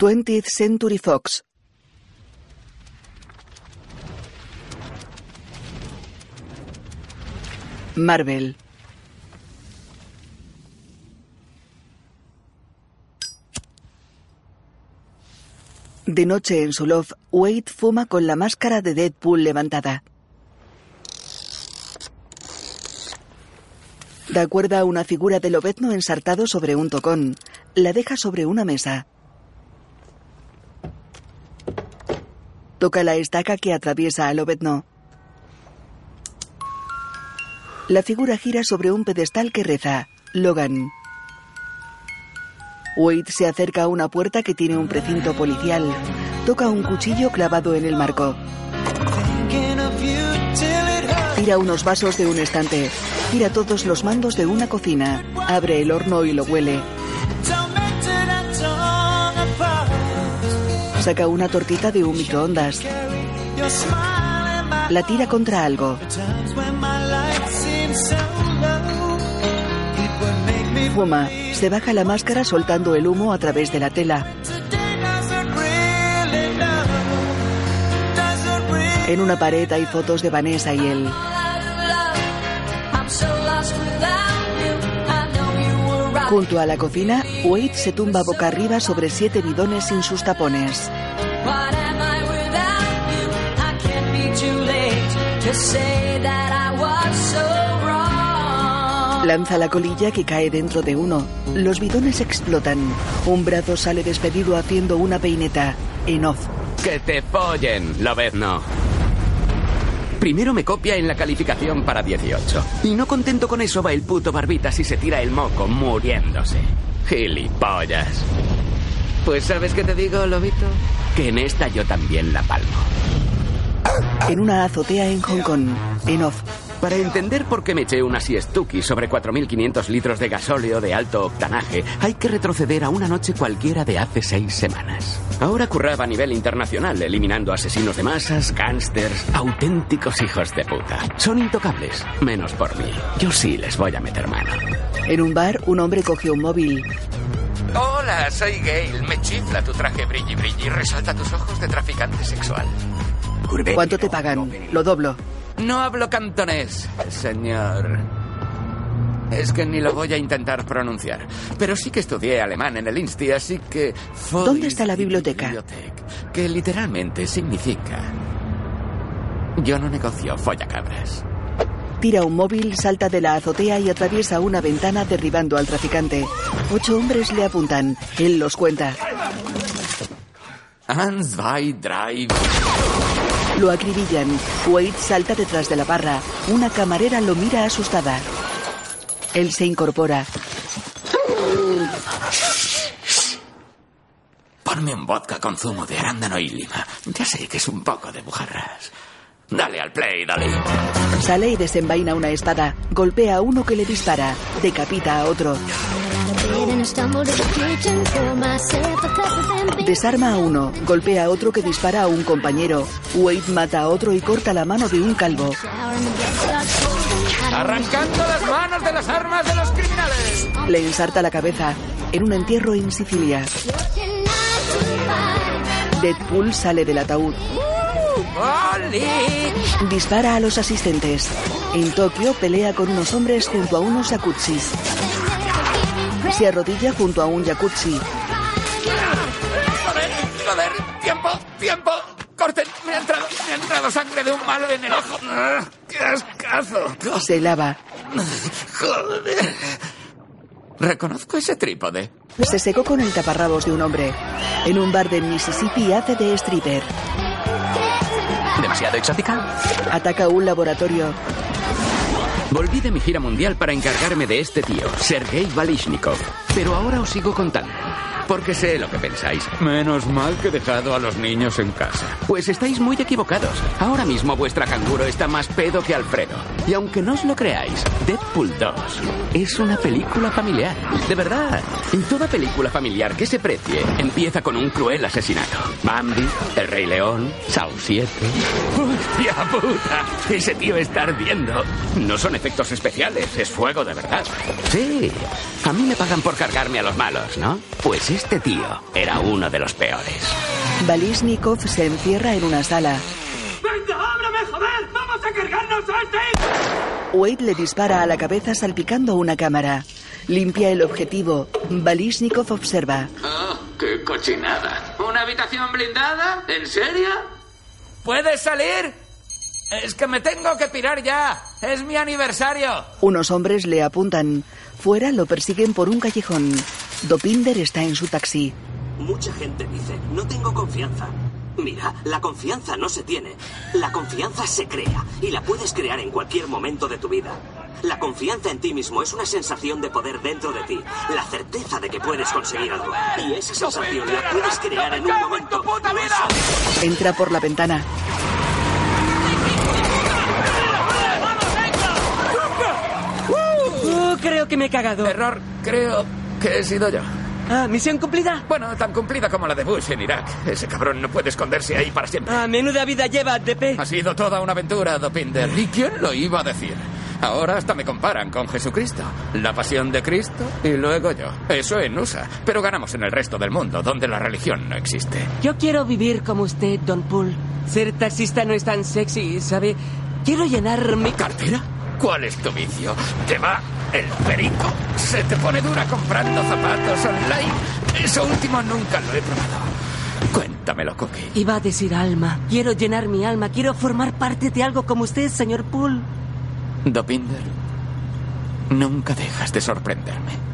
20th Century Fox. Marvel. De noche en su loft, Wade fuma con la máscara de Deadpool levantada. Da cuerda a una figura de lobezno ensartado sobre un tocón. La deja sobre una mesa. Toca la estaca que atraviesa al lobezno. La figura gira sobre un pedestal que reza. Logan. Wade se acerca a una puerta que tiene un precinto policial. Toca un cuchillo clavado en el marco. Tira unos vasos de un estante. Tira todos los mandos de una cocina. Abre el horno y lo huele. Saca una tortita de un microondas. La tira contra algo. Fuma. Se baja la máscara soltando el humo a través de la tela. En una pared hay fotos de Vanessa y él. Junto a la cocina, Wade se tumba boca arriba sobre siete bidones sin sus tapones. Lanza la colilla que cae dentro de uno. Los bidones explotan. Un brazo sale despedido haciendo una peineta. En off. Que te follen, no. Primero me copia en la calificación para 18. Y no contento con eso va el puto barbitas y se tira el moco muriéndose. Gilipollas. Pues ¿sabes qué te digo, Lobito? Que en esta yo también la palmo. En una azotea en Hong Kong. En off. Para entender por qué me eché una siestuki sobre 4.500 litros de gasóleo de alto octanaje, hay que retroceder a una noche cualquiera de hace seis semanas. Ahora curraba a nivel internacional, eliminando asesinos de masas, gángsters, auténticos hijos de puta. Son intocables, menos por mí. Yo sí les voy a meter mano. En un bar, un hombre cogió un móvil. Hola, soy Gail. Me chifla tu traje brilli brilli. Resalta tus ojos de traficante sexual. ¿Cuánto te pagan? Lo doblo. No hablo cantonés, señor. Es que ni lo voy a intentar pronunciar. Pero sí que estudié alemán en el Insti, así que... ¿Dónde está la biblioteca? Que literalmente significa... Yo no negocio follacabras. Tira un móvil, salta de la azotea y atraviesa una ventana derribando al traficante. Ocho hombres le apuntan. Él los cuenta. Eins, zwei, drei... Lo acribillan. Wade salta detrás de la barra. Una camarera lo mira asustada. Él se incorpora. Ponme un vodka con zumo de arándano y lima. Ya sé que es un poco de bujarras. Dale al play, dale. Sale y desenvaina una espada. Golpea a uno que le dispara. Decapita a otro. Desarma a uno, golpea a otro que dispara a un compañero. Wade mata a otro y corta la mano de un calvo. Arrancando las manos de las armas de los criminales. Le ensarta la cabeza en un entierro en Sicilia. Deadpool sale del ataúd. Dispara a los asistentes. En Tokio pelea con unos hombres junto a unos akutsis. Se arrodilla junto a un jacuzzi. Joder, joder, tiempo, tiempo. Corten, me ha entrado, me ha entrado sangre de un malo en el ojo. ¡Qué ascazo! Se lava. Joder. Reconozco ese trípode. Se secó con el taparrabos de un hombre. En un bar de Mississippi hace de stripper. ¿Demasiado exótica? Ataca un laboratorio. Volví de mi gira mundial para encargarme de este tío, Sergei Balishnikov. Pero ahora os sigo contando. Porque sé lo que pensáis. Menos mal que he dejado a los niños en casa. Pues estáis muy equivocados. Ahora mismo vuestra canguro está más pedo que Alfredo. Y aunque no os lo creáis, Deadpool 2 es una película familiar. De verdad. Y toda película familiar que se precie empieza con un cruel asesinato. Bambi, El Rey León, Saw 7. ¡Hostia puta! Ese tío está ardiendo. No son efectos especiales, es fuego de verdad. Sí. A mí me pagan por cargarme a los malos, ¿no? Pues este tío era uno de los peores. Balisnikov se encierra en una sala. ¡Venga, ábrame, joder! ¡Vamos a cargarnos a este! Wade le dispara a la cabeza salpicando una cámara. Limpia el objetivo. Balisnikov observa. Oh, qué cochinada. ¿Una habitación blindada? ¿En serio? ¿Puedes salir? Es que me tengo que pirar ya. Es mi aniversario. Unos hombres le apuntan. Fuera lo persiguen por un callejón. Dopinder está en su taxi. Mucha gente dice, no tengo confianza. Mira, la confianza no se tiene. La confianza se crea y la puedes crear en cualquier momento de tu vida. La confianza en ti mismo es una sensación de poder dentro de ti, la certeza de que puedes conseguir algo. Y esa sensación la puedes crear en un momento. Entra por la ventana. Uh, creo que me he cagado. Error, creo que he sido yo. Ah, ¿misión cumplida? Bueno, tan cumplida como la de Bush en Irak. Ese cabrón no puede esconderse ahí para siempre. Ah, menuda vida lleva, DP. Ha sido toda una aventura, Dopinder. ¿Y quién lo iba a decir? Ahora hasta me comparan con Jesucristo. La pasión de Cristo y luego yo. Eso en USA. Pero ganamos en el resto del mundo, donde la religión no existe. Yo quiero vivir como usted, Don Poole. Ser taxista no es tan sexy, ¿sabe? Quiero llenar mi... ¿Cartera? ¿Cuál es tu vicio? ¿Te va el perico? ¿Se te pone dura comprando zapatos online? Eso último nunca lo he probado. Cuéntamelo, Cookie. Iba a decir alma. Quiero llenar mi alma. Quiero formar parte de algo como usted, señor Poole. Dopinder, nunca dejas de sorprenderme.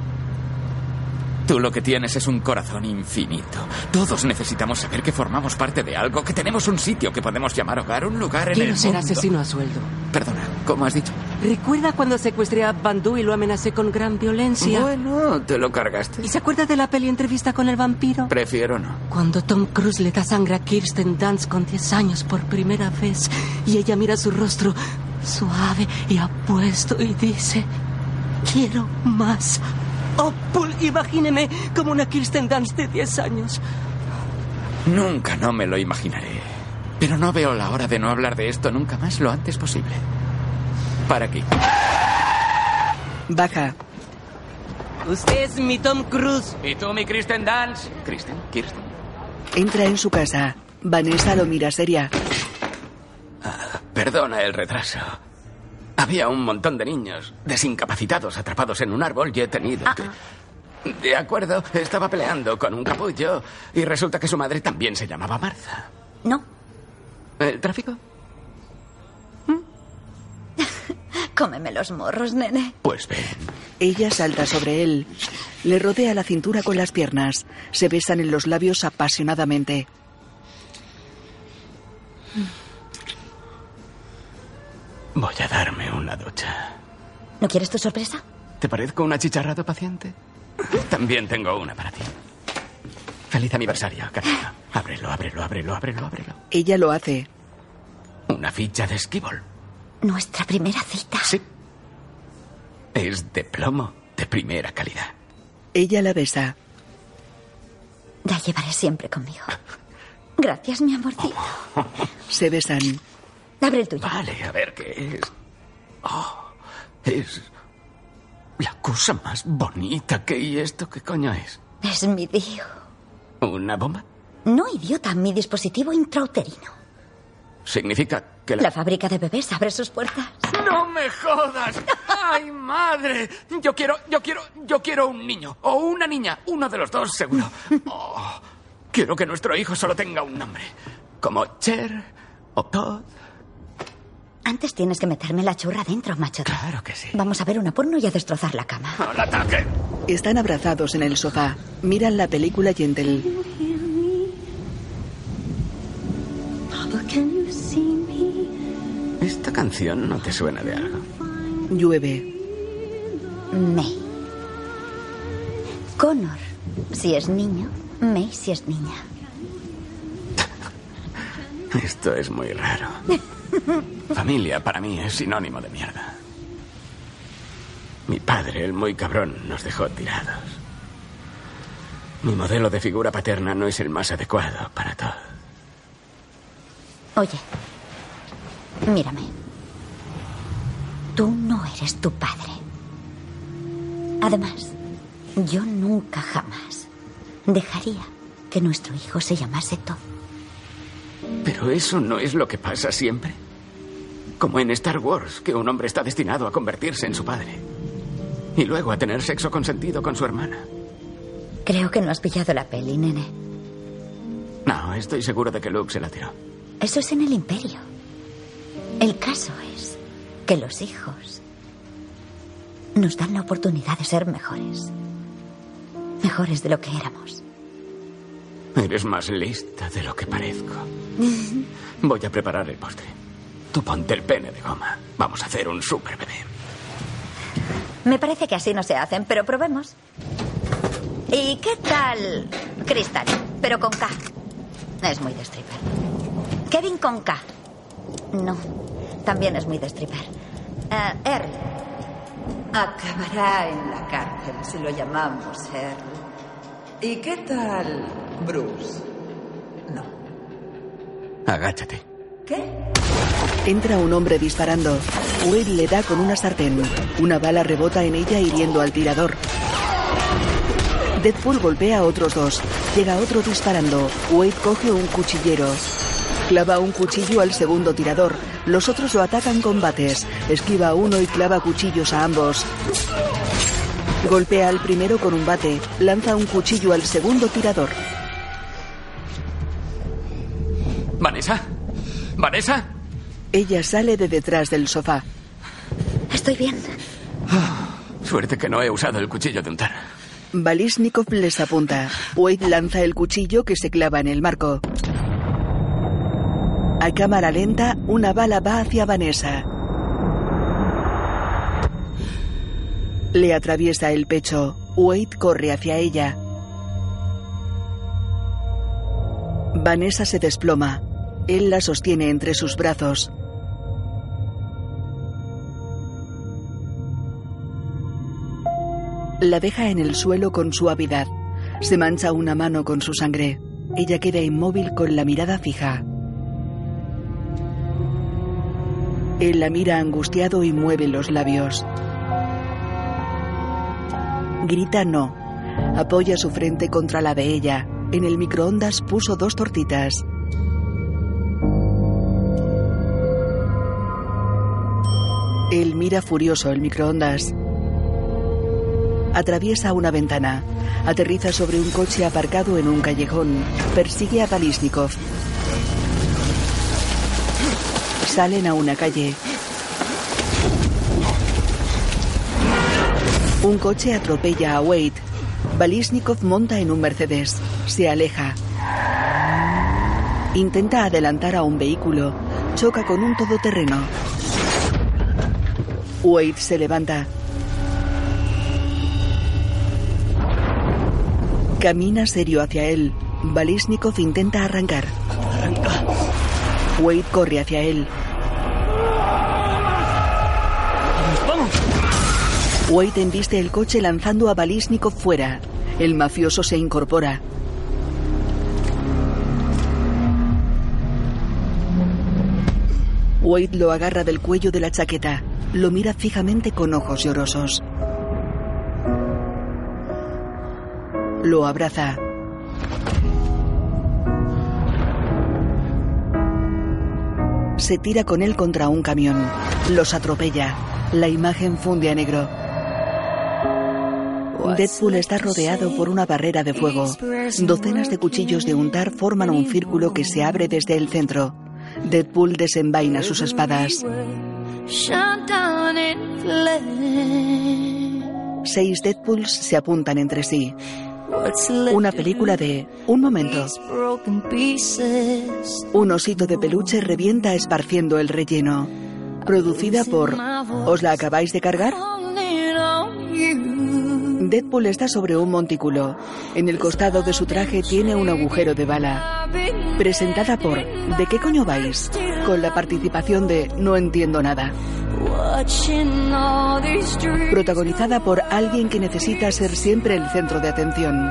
Tú lo que tienes es un corazón infinito. Todos necesitamos saber que formamos parte de algo, que tenemos un sitio que podemos llamar hogar, un lugar en Quiero el ser mundo. asesino a sueldo. Perdona, ¿cómo has dicho? ¿Recuerda cuando secuestré a Bandú y lo amenacé con gran violencia? Bueno, ¿te lo cargaste? ¿Y se acuerda de la peli Entrevista con el vampiro? Prefiero no. Cuando Tom Cruise le da sangre a Kirsten Dunst con 10 años por primera vez y ella mira su rostro suave y apuesto y dice, quiero más. Oh, Paul, imagíneme como una Kirsten Dunst de 10 años. Nunca no me lo imaginaré. Pero no veo la hora de no hablar de esto nunca más lo antes posible. Para aquí. Baja. Usted es mi Tom Cruise. ¿Y tú, mi Kristen Dance? ¿Kristen? ¿Kirsten? Entra en su casa. Vanessa lo mira seria. Perdona el retraso. Había un montón de niños desincapacitados atrapados en un árbol y he tenido que... De acuerdo, estaba peleando con un capullo y resulta que su madre también se llamaba Martha. No. ¿El tráfico? Cómeme los morros, nene. Pues ven. Ella salta sobre él. Le rodea la cintura con las piernas. Se besan en los labios apasionadamente. Voy a darme una ducha. ¿No quieres tu sorpresa? ¿Te parezco un achicharrado paciente? También tengo una para ti. Feliz aniversario, cariño. Ábrelo, ábrelo, ábrelo, ábrelo, ábrelo. Ella lo hace. Una ficha de esquibol. Nuestra primera cita. Sí. Es de plomo, de primera calidad. Ella la besa. La llevaré siempre conmigo. Gracias, mi amorcito. Se besan. Abre el tuyo. Vale, a ver qué es. Oh, es la cosa más bonita que... ¿Y esto qué coño es? Es mi Dio. ¿Una bomba? No, idiota, mi dispositivo intrauterino. Significa que la... La fábrica de bebés abre sus puertas. ¡No me jodas! ¡Ay, madre! Yo quiero, yo quiero, yo quiero un niño. O una niña. Uno de los dos, seguro. Oh, quiero que nuestro hijo solo tenga un nombre. Como Cher o Todd. Antes tienes que meterme la churra dentro, macho. Claro que sí. Vamos a ver una porno y a destrozar la cama. ¡Al ataque! Están abrazados en el sofá. Miran la película Gentle. ¿Esta canción no te suena de algo? Llueve. May. Connor, si es niño. May, si es niña. Esto es muy raro. Familia para mí es sinónimo de mierda. Mi padre, el muy cabrón, nos dejó tirados. Mi modelo de figura paterna no es el más adecuado para todo. Oye, mírame. Tú no eres tu padre. Además, Yo nunca jamás dejaría que nuestro hijo se llamase Todd. Pero eso no es lo que pasa siempre. Como en Star Wars, que un hombre está destinado a convertirse en su padre. Y luego a tener sexo consentido con su hermana. Creo que no has pillado la peli, nene. No, estoy seguro de que Luke se la tiró. Eso es en el imperio. El caso es que los hijos nos dan la oportunidad de ser mejores. Mejores de lo que éramos. Eres más lista de lo que parezco. Voy a preparar el postre. Tú ponte el pene de goma. Vamos a hacer un super bebé. Me parece que así no se hacen, pero probemos. ¿Y qué tal Cristal? Pero con K. Es muy de stripper. Kevin con K. No, también es muy de stripper. Eh, R. Acabará en la cárcel si lo llamamos Earl. ¿Y qué tal Bruce? No. Agáchate. ¿Qué? Entra un hombre disparando. Wade le da con una sartén. Una bala rebota en ella hiriendo al tirador. Deadpool golpea a otros dos. Llega otro disparando. Wade coge un cuchillero. Clava un cuchillo al segundo tirador. Los otros lo atacan con bates. Esquiva a uno y clava cuchillos a ambos. Golpea al primero con un bate. Lanza un cuchillo al segundo tirador. ¿Vanessa? Ella sale de detrás del sofá. Estoy bien. Suerte que no he usado el cuchillo de untar. Balisnikov les apunta. Wade lanza el cuchillo que se clava en el marco. A cámara lenta, una bala va hacia Vanessa. Le atraviesa el pecho. Wade corre hacia ella. Vanessa se desploma. Él la sostiene entre sus brazos. La deja en el suelo con suavidad. Se mancha una mano con su sangre. Ella queda inmóvil con la mirada fija. Él la mira angustiado y mueve los labios. Grita no. Apoya su frente contra la de ella. En el microondas puso dos tortitas. Él mira furioso el microondas. Atraviesa una ventana. Aterriza sobre un coche aparcado en un callejón. Persigue a Balisnikov. Salen a una calle. Un coche atropella a Wade. Balisnikov monta en un Mercedes. Se aleja. Intenta adelantar a un vehículo. Choca con un todoterreno. Wade se levanta. Camina serio hacia él. Balisnikov intenta arrancar. Wade corre hacia él. Wade embiste el coche lanzando a Balisnikov fuera. El mafioso se incorpora. Wade lo agarra del cuello de la chaqueta. Lo mira fijamente con ojos llorosos. Lo abraza. Se tira con él contra un camión. Los atropella. La imagen funde a negro. Deadpool está rodeado por una barrera de fuego. Docenas de cuchillos de untar forman un círculo que se abre desde el centro. Deadpool desenvaina sus espadas. Seis Deadpools se apuntan entre sí. Una película de un momento. Un osito de peluche revienta esparciendo el relleno. Producida por ¿Os la acabáis de cargar? Deadpool está sobre un montículo. En el costado de su traje tiene un agujero de bala. Presentada por ¿De qué coño vais? Con la participación de No entiendo nada. Protagonizada por alguien que necesita ser siempre el centro de atención.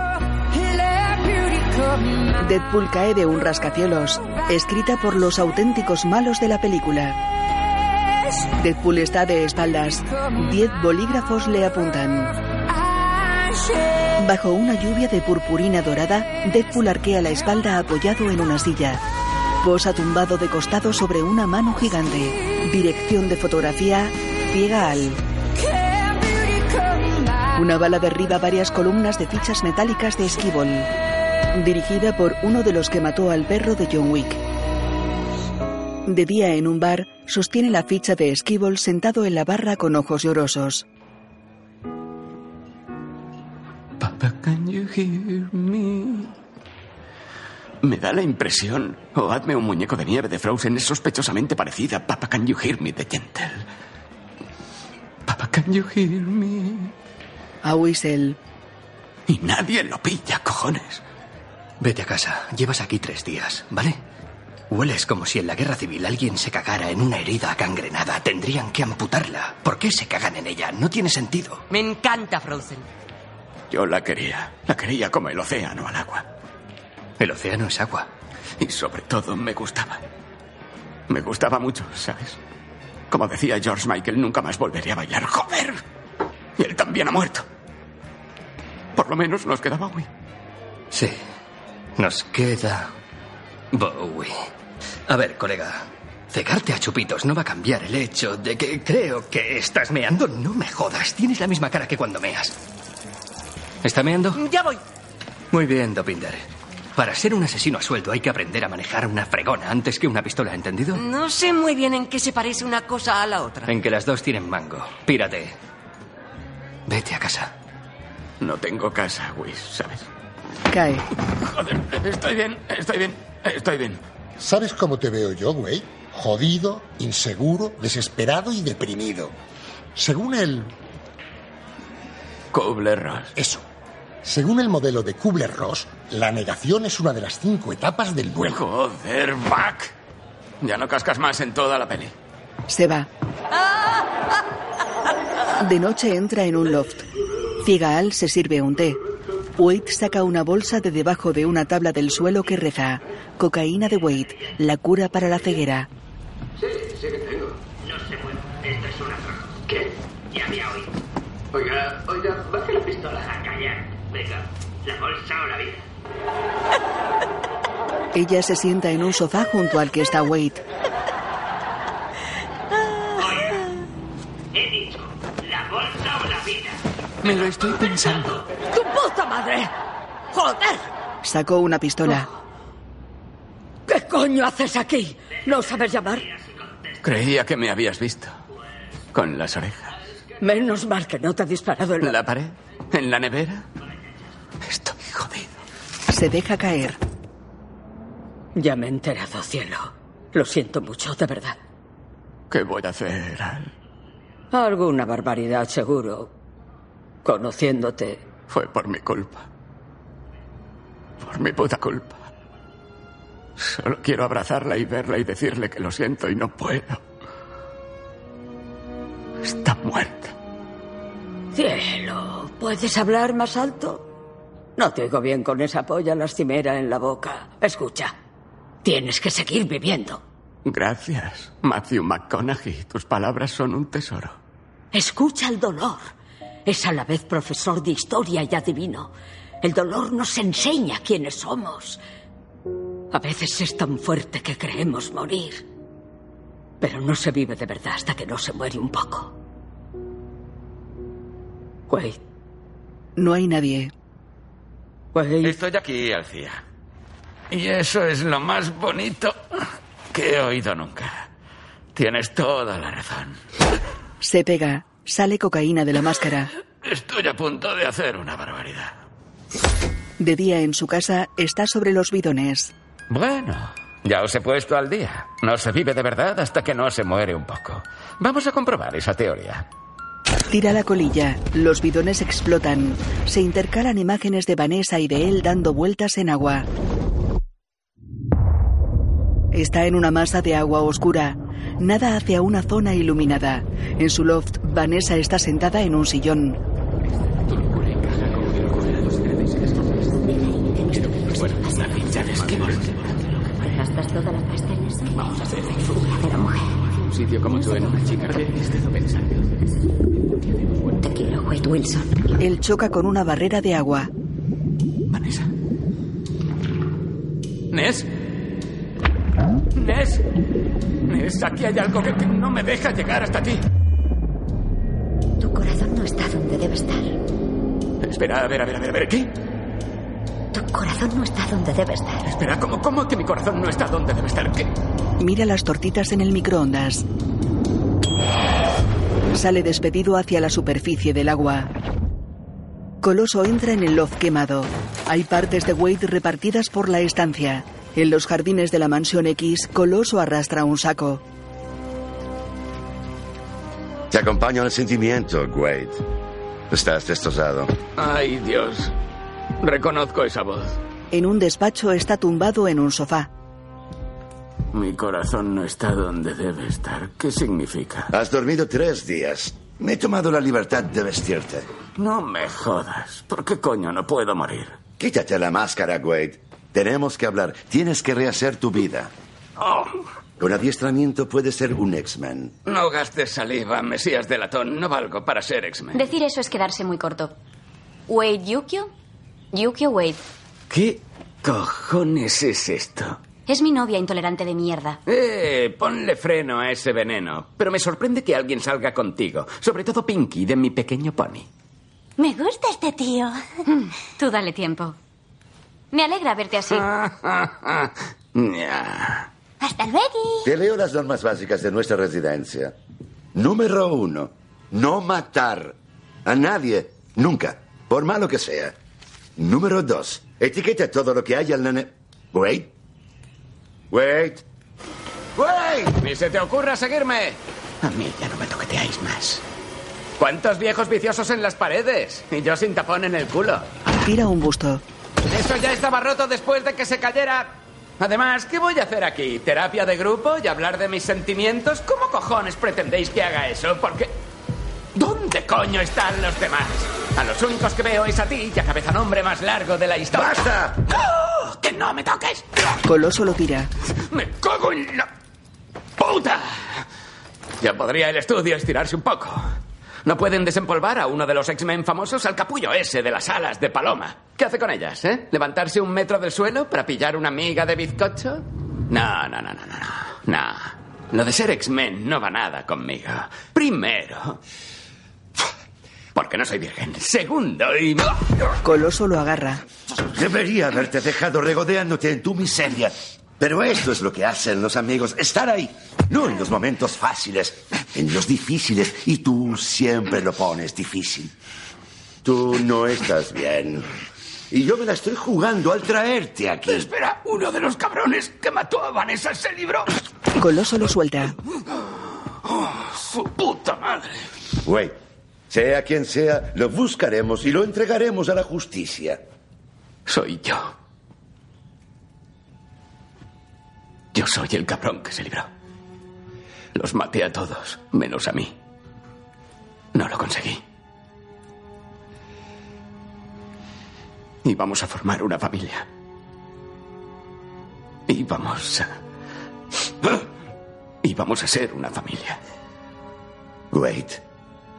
Deadpool cae de un rascacielos, escrita por los auténticos malos de la película. Deadpool está de espaldas. Diez bolígrafos le apuntan. Bajo una lluvia de purpurina dorada, Deadpool arquea la espalda apoyado en una silla. Posa tumbado de costado sobre una mano gigante. Dirección de fotografía, ciega al. Una bala derriba varias columnas de fichas metálicas de esquibol. Dirigida por uno de los que mató al perro de John Wick. De día en un bar, sostiene la ficha de esquibol sentado en la barra con ojos llorosos. Papa, can you hear me? Me da la impresión, o hazme un muñeco de nieve de Frozen, es sospechosamente parecida a Papa, can you hear me de Gentle. Papa, can you hear me? A Whistle. Y nadie lo pilla, cojones. Vete a casa. Llevas aquí tres días, ¿vale? Hueles como si en la guerra civil alguien se cagara en una herida gangrenada. Tendrían que amputarla. ¿Por qué se cagan en ella? No tiene sentido. Me encanta Frozen. Yo la quería. La quería como el océano al agua. El océano es agua. Y sobre todo me gustaba. Me gustaba mucho, ¿sabes? Como decía George Michael, nunca más volveré a bailar. ¡Joder! Y él también ha muerto. Por lo menos nos queda Bowie. Sí. Nos queda Bowie. A ver, colega. Cegarte a chupitos no va a cambiar el hecho de que creo que estás meando. No me jodas. Tienes la misma cara que cuando meas. ¿Está meando? Ya voy. Muy bien, Dopinder. Para ser un asesino a sueldo hay que aprender a manejar una fregona antes que una pistola, ¿entendido? No sé muy bien en qué se parece una cosa a la otra. En que las dos tienen mango. Pírate. Vete a casa. No tengo casa, Whis, ¿sabes? Cae. Joder, estoy bien, estoy bien, estoy bien. ¿Sabes cómo te veo yo, güey? Jodido, inseguro, desesperado y deprimido. Según el... Kubler-Ross. Eso. Según el modelo de Kubler-Ross, la negación es una de las cinco etapas del duelo. Joder, Buck. Ya no cascas más en toda la peli. Se va. De noche entra en un loft. Cigaal se sirve un té. Wade saca una bolsa de debajo de una tabla del suelo que reza. Cocaína de Wade, la cura para la ceguera. Sí, sí que tengo. No se mueva. Esto es una. ¿Qué? Ya me ha oído. Oiga, oiga, baje la pistola. Venga, la bolsa o la vida. Ella se sienta en un sofá junto al que está Wade. Oiga, he dicho, la bolsa o la vida. Me lo estoy pensando. ¡Tu puta madre! ¡Joder! Sacó una pistola. ¿Qué coño haces aquí? ¿No sabes llamar? Creía que me habías visto. Con las orejas. Menos mal que no te ha disparado en la... ¿La pared? ¿En la nevera? Estoy jodido. Se deja caer. Ya me he enterado, cielo. Lo siento mucho, de verdad. ¿Qué voy a hacer, Al? Alguna barbaridad, seguro. Conociéndote. Fue por mi culpa. Por mi puta culpa. Solo quiero abrazarla y verla y decirle que lo siento y no puedo. Está muerta. Cielo, ¿puedes hablar más alto? No te oigo bien con esa polla lastimera en la boca. Escucha, tienes que seguir viviendo. Gracias, Matthew McConaughey. Tus palabras son un tesoro. Escucha el dolor. Es a la vez profesor de historia y adivino. El dolor nos enseña quiénes somos. A veces es tan fuerte que creemos morir. Pero no se vive de verdad hasta que no se muere un poco. Wade, No hay nadie. Estoy aquí, Alcía. Y eso es lo más bonito que he oído nunca. Tienes toda la razón. Se pega. Sale cocaína de la máscara. Estoy a punto de hacer una barbaridad. De día en su casa está sobre los bidones. Bueno, ya os he puesto al día. No se vive de verdad hasta que no se muere un poco. Vamos a comprobar esa teoría. Tira la colilla. Los bidones explotan. Se intercalan imágenes de Vanessa y de él dando vueltas en agua. Está en una masa de agua oscura. Nada hacia una zona iluminada. En su loft, Vanessa está sentada en un sillón. ¿Gastas toda la pasta en eso? Vamos a hacer sitio como tú en una chica he estado pensando. Te quiero, Wade Wilson. Él choca con una barrera de agua. Vanessa. ¿Ness? ¿Ness? Ness, aquí hay algo que, que no me deja llegar hasta ti. Tu corazón no está donde debe estar. Espera, a ver, a ver, a ver, a ver, ¿qué? Tu corazón no está donde debe estar. Espera, ¿cómo, cómo que mi corazón no está donde debe estar? ¿Qué? Mira las tortitas en el microondas. Sale despedido hacia la superficie del agua. Coloso entra en el loft quemado. Hay partes de Wade repartidas por la estancia. En los jardines de la mansión X, Coloso arrastra un saco. Te acompaño el sentimiento, Wade. Estás destrozado. Ay, Dios. Reconozco esa voz. En un despacho está tumbado en un sofá. Mi corazón no está donde debe estar. ¿Qué significa? Has dormido tres días. Me he tomado la libertad de vestirte. No me jodas. ¿Por qué coño no puedo morir? Quítate la máscara, Wade. Tenemos que hablar. Tienes que rehacer tu vida. Oh, Con adiestramiento puedes ser un X-Men. no gastes saliva, Mesías de latón. No valgo para ser X-Men. Decir eso es quedarse muy corto. Wade Yukio. Yukio Wade. ¿Qué cojones es esto? Es mi novia intolerante de mierda. Eh, ponle freno a ese veneno. Pero me sorprende que alguien salga contigo. Sobre todo Pinky, de mi pequeño pony. Me gusta este tío. Tú dale tiempo. Me alegra verte así. Hasta luego. Te leo las normas básicas de nuestra residencia. Número uno, no matar a nadie, nunca, por malo que sea. Número dos, etiqueta todo lo que haya al nene. Wait. Wait. Wait. Ni se te ocurra seguirme. A mí ya no me toqueteáis más. ¿Cuántos viejos viciosos en las paredes? Y yo sin tapón en el culo. Tira un busto. Eso ya estaba roto después de que se cayera. Además, ¿qué voy a hacer aquí? ¿Terapia de grupo y hablar de mis sentimientos? ¿Cómo cojones pretendéis que haga eso? Porque... ¿Dónde coño están los demás? A los únicos que veo es a ti y a cabeza nombre más largo de la historia. ¡Basta! ¡No! ¡Que no me toques! Coloso lo tira. ¡Me cago en la... puta! Ya podría el estudio estirarse un poco. ¿No pueden desempolvar a uno de los X-Men famosos al capullo ese de las alas de paloma? ¿Qué hace con ellas, eh? ¿Levantarse un metro del suelo para pillar una miga de bizcocho? No, no, no, no, no, no. No. Lo de ser X-Men no va nada conmigo. Primero... Porque no soy virgen. Segundo y... Coloso lo agarra. Debería haberte dejado regodeándote en tu miseria. Pero esto es lo que hacen los amigos, estar ahí. No en los momentos fáciles, en los difíciles. Y tú siempre lo pones difícil. Tú no estás bien. Y yo me la estoy jugando al traerte aquí. Espera, uno de los cabrones que mató a Vanessa se libró. Coloso lo suelta. Su puta madre. Güey, sea quien sea, lo buscaremos y lo entregaremos a la justicia. Soy yo. Yo soy el cabrón que se libró. Los maté a todos, menos a mí. No lo conseguí. Y vamos a formar una familia. Y vamos a... Y vamos a ser una familia. Wait,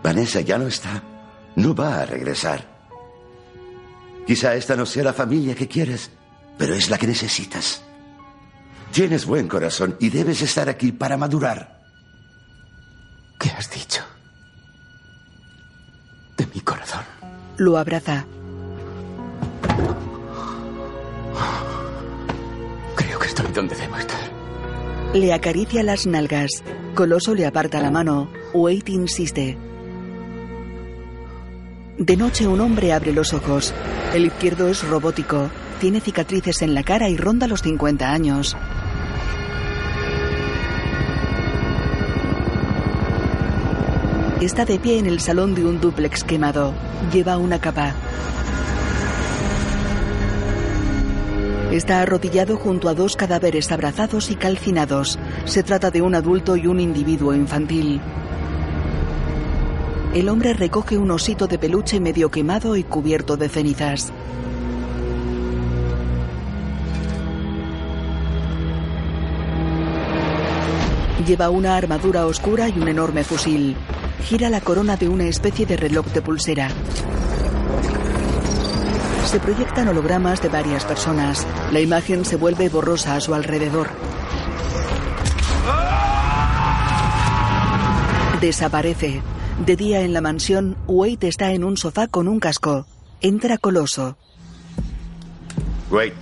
Vanessa ya no está. No va a regresar. Quizá esta no sea la familia que quieres, pero es la que necesitas. Tienes buen corazón y debes estar aquí para madurar. ¿Qué has dicho? De mi corazón. Lo abraza. Creo que estoy donde debo estar. Le acaricia las nalgas. Coloso le aparta la mano. Wade insiste. De noche un hombre abre los ojos. El izquierdo es robótico. Tiene cicatrices en la cara y ronda los 50 años. Está de pie en el salón de un dúplex quemado. Lleva una capa. Está arrodillado junto a dos cadáveres abrazados y calcinados. Se trata de un adulto y un individuo infantil. El hombre recoge un osito de peluche medio quemado y cubierto de cenizas. Lleva una armadura oscura y un enorme fusil. Gira la corona de una especie de reloj de pulsera. Se proyectan hologramas de varias personas. La imagen se vuelve borrosa a su alrededor. Desaparece. De día en la mansión, Wade está en un sofá con un casco. Entra Coloso. Wade.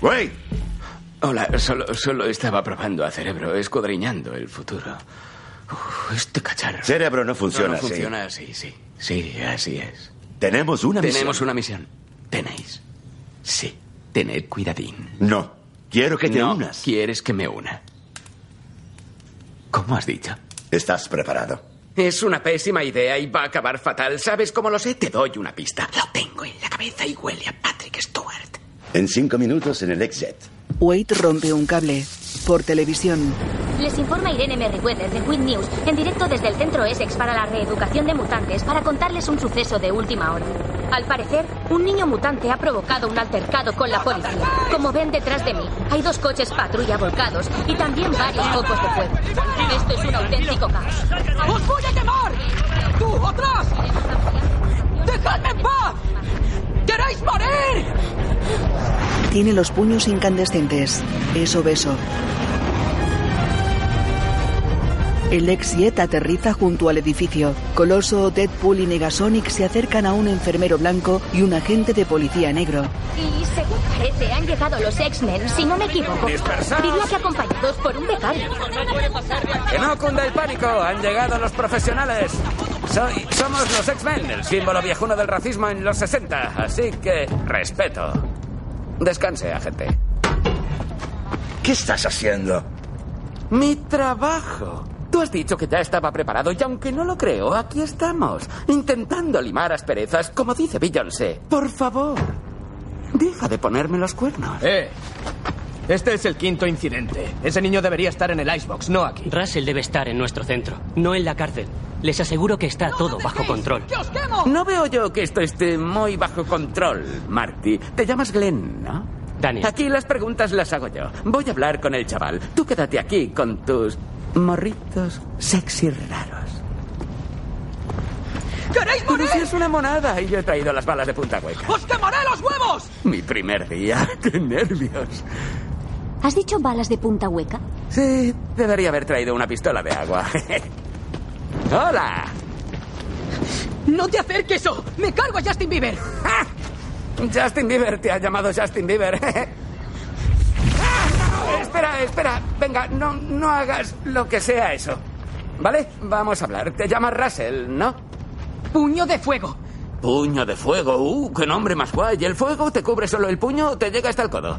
Wade. Hola, solo, solo estaba probando a cerebro, escudriñando el futuro. Uf, este cacharro. Cerebro no funciona No, no así. funciona así, sí. Sí, así es. Tenemos una Tenemos misión. una misión. ¿Tenéis? Sí. Tened cuidadín. No. Quiero que te No, unas. Quieres que me una. ¿Cómo has dicho? ¿Estás preparado? Es una pésima idea y va a acabar fatal. ¿Sabes cómo lo sé? Te doy una pista. Lo tengo en la cabeza y huele a Patrick Stewart. En cinco minutos en el exit. Wade rompe un cable. Por televisión, Les informa Irene Merriweather de Queen News en directo desde el centro Essex para la reeducación de mutantes para contarles un suceso de última hora. Al parecer, un niño mutante ha provocado un altercado con la policía. Como ven detrás de mí, hay dos coches patrulla volcados y también varios focos de fuego. Esto es un auténtico caos. ¡Os voy a quemar! ¡Tú, atrás! ¡Dejadme en paz! ¡Queréis morir! tiene los puños incandescentes. Es obeso. El ex-jet aterriza junto al edificio. Coloso, Deadpool y Negasonic se acercan a un enfermero blanco y un agente de policía negro. Y según parece, han llegado los X-Men, si no me equivoco. Dispersaos. Diría que acompañados por un becario. Que no cunda el pánico. Han llegado los profesionales. Soy, somos los X-Men, el símbolo viejuno del racismo en los 60. Así que, respeto. Descanse, agente. ¿Qué estás haciendo? Mi trabajo. Tú has dicho que ya estaba preparado y aunque no lo creo, aquí estamos, intentando limar asperezas, como dice Beyoncé. Por favor, deja de ponerme los cuernos. Eh. Este es el quinto incidente. Ese niño debería estar en el Icebox, no aquí. Russell debe estar en nuestro centro, no en la cárcel. Les aseguro que está todo bajo control. No veo yo que esto esté muy bajo control, Marty. Te llamas Glenn, ¿no? Daniel. Aquí las preguntas las hago yo. Voy a hablar con el chaval. Tú quédate aquí con tus morritos sexy raros. ¿Queréis Pero morir? si es una monada y yo he traído las balas de punta hueca. ¡Os quemaré los huevos! Mi primer día. ¡Qué nervios! ¿Has dicho balas de punta hueca? Sí, debería haber traído una pistola de agua. ¡Hola! ¡No te acerques o me cargo a Justin Bieber! Justin Bieber te ha llamado Justin Bieber. Espera, espera. Venga, no, no hagas lo que sea eso. ¿Vale? Vamos a hablar. Te llamas Russell, ¿no? ¡Puño de fuego! Puño de fuego. ¡Uh, qué nombre más guay! ¿El fuego te cubre solo el puño o te llega hasta el codo?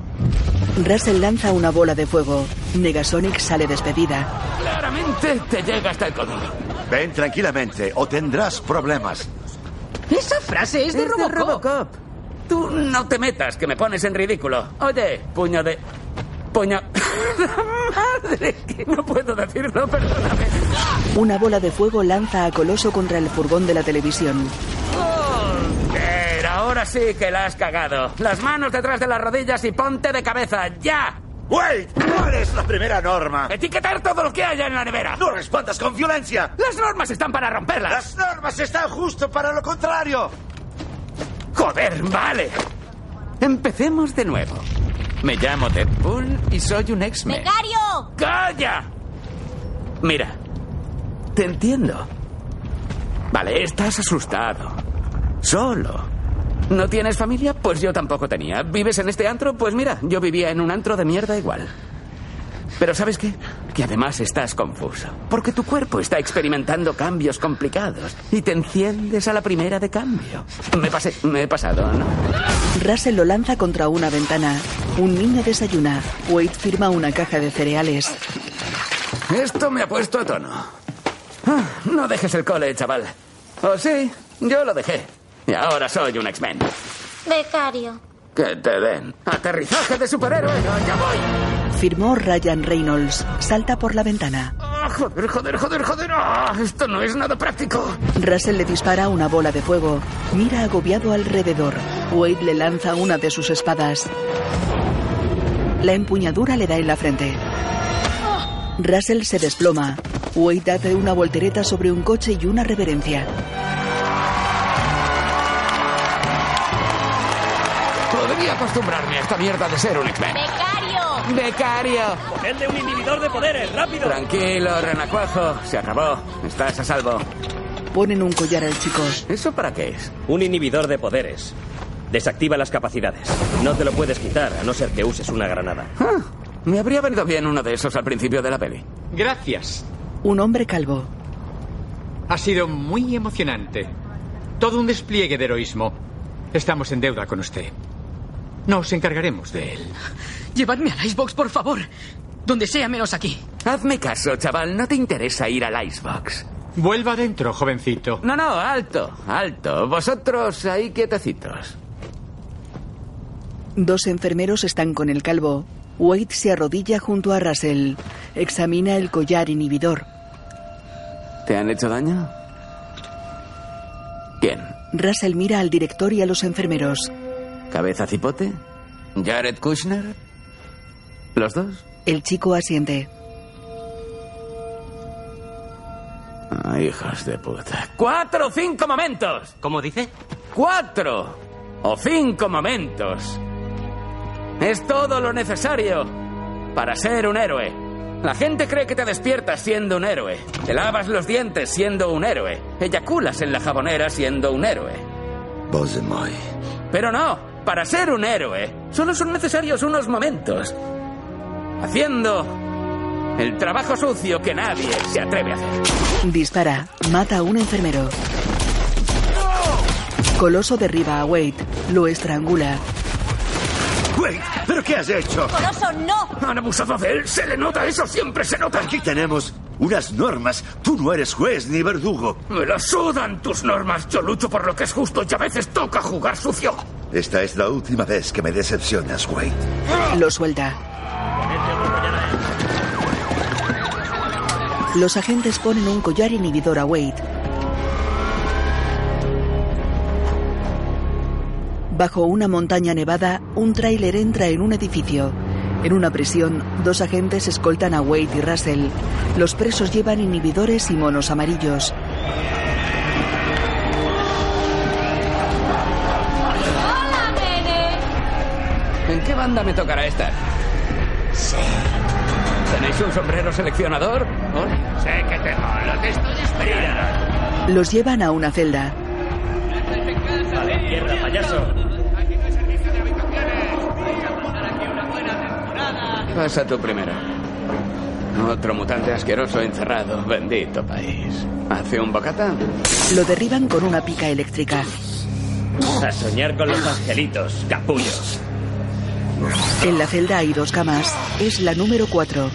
Russell lanza una bola de fuego. Negasonic sale despedida. Claramente te llega hasta el codo. Ven tranquilamente o tendrás problemas. Esa frase es de Es de. Robocop. Tú no te metas, que me pones en ridículo. Oye, puño de... Puño... Madre, que no puedo decirlo, perdóname. Una bola de fuego lanza a Coloso contra el furgón de la televisión. Pero ahora sí que la has cagado. Las manos detrás de las rodillas y ponte de cabeza, ya. ¡Wait! ¿Cuál es la primera norma? Etiquetar todo lo que haya en la nevera. ¡No respondas con violencia! Las normas están para romperlas. Las normas están justo para lo contrario. Joder, vale. Empecemos de nuevo. Me llamo Deadpool y soy un X-Men. ¡Becario! ¡Calla! Mira, te entiendo. Vale, estás asustado. Solo. ¿No tienes familia? Pues yo tampoco tenía. ¿Vives en este antro? Pues mira, yo vivía en un antro de mierda igual. Pero ¿sabes qué? Que además estás confuso. Porque tu cuerpo está experimentando cambios complicados y te enciendes a la primera de cambio. Me pasé, me he pasado, ¿no? Russell lo lanza contra una ventana. Un niño desayuna. Wade firma una caja de cereales. Esto me ha puesto a tono. Ah, no dejes el cole, chaval. ¿O sí? Yo lo dejé. Y ahora soy un X-Men. Becario. Que te den. Aterrizaje de superhéroe. ¡Ya voy! Firmó Ryan Reynolds. Salta por la ventana. Ah, joder, joder, joder, joder. Ah, esto no es nada práctico. Russell le dispara una bola de fuego. Mira agobiado alrededor. Wade le lanza una de sus espadas. La empuñadura le da en la frente. Russell se desploma. Wade hace una voltereta sobre un coche y una reverencia. Podría acostumbrarme a esta mierda de ser un X-Men. ¡Becario! ¡Ponedle un inhibidor de poderes, rápido! Tranquilo, renacuajo. Se acabó. Estás a salvo. Ponen un collar al chico. ¿Eso para qué es? Un inhibidor de poderes. Desactiva las capacidades. No te lo puedes quitar a no ser que uses una granada. Ah, me habría venido bien uno de esos al principio de la peli. Gracias. Un hombre calvo. Ha sido muy emocionante. Todo un despliegue de heroísmo. Estamos en deuda con usted. Nos encargaremos de él. Llevadme al Icebox, por favor. Donde sea menos aquí. Hazme caso, chaval. No te interesa ir al Icebox. Vuelva adentro, jovencito. No, no, alto, alto. Vosotros ahí quietecitos. Dos enfermeros están con el calvo. Wade se arrodilla junto a Russell. Examina el collar inhibidor. ¿Te han hecho daño? ¿Quién? Russell mira al director y a los enfermeros. ¿Cabeza cipote? ¿Jared Kushner? ¿Los dos? El chico asiente. Ah, hijos de puta. ¡Cuatro o cinco momentos! ¿Cómo dice? ¡Cuatro o cinco momentos! Es todo lo necesario para ser un héroe. La gente cree que te despiertas siendo un héroe. Te lavas los dientes siendo un héroe. Eyaculas en la jabonera siendo un héroe. Bosemoy. Pero no, para ser un héroe solo son necesarios unos momentos. Haciendo el trabajo sucio que nadie se atreve a hacer. Dispara. Mata a un enfermero. Coloso derriba a Wade. Lo estrangula. Wade, ¿pero qué has hecho? ¡Coloso, no! Han abusado de él. Se le nota eso. Siempre se nota. Aquí tenemos unas normas. Tú no eres juez ni verdugo. Me la sudan tus normas. Yo lucho por lo que es justo y a veces toca jugar sucio. Esta es la última vez que me decepcionas, Wade. Lo suelta. Los agentes ponen un collar inhibidor a Wade. Bajo una montaña nevada, un tráiler entra en un edificio. En una prisión, dos agentes escoltan a Wade y Russell. Los presos llevan inhibidores y monos amarillos. ¿En qué banda me tocará estar? ¿Tenéis un sombrero seleccionador? Sé que te mola, te estoy esperando. Los llevan a una celda. A la izquierda, payaso. Pasa tú primero. Otro mutante asqueroso encerrado. Bendito país. ¿Hace un bocata? Lo derriban con una pica eléctrica. A soñar con los angelitos, capullos. En la celda hay dos camas. Es la número 4.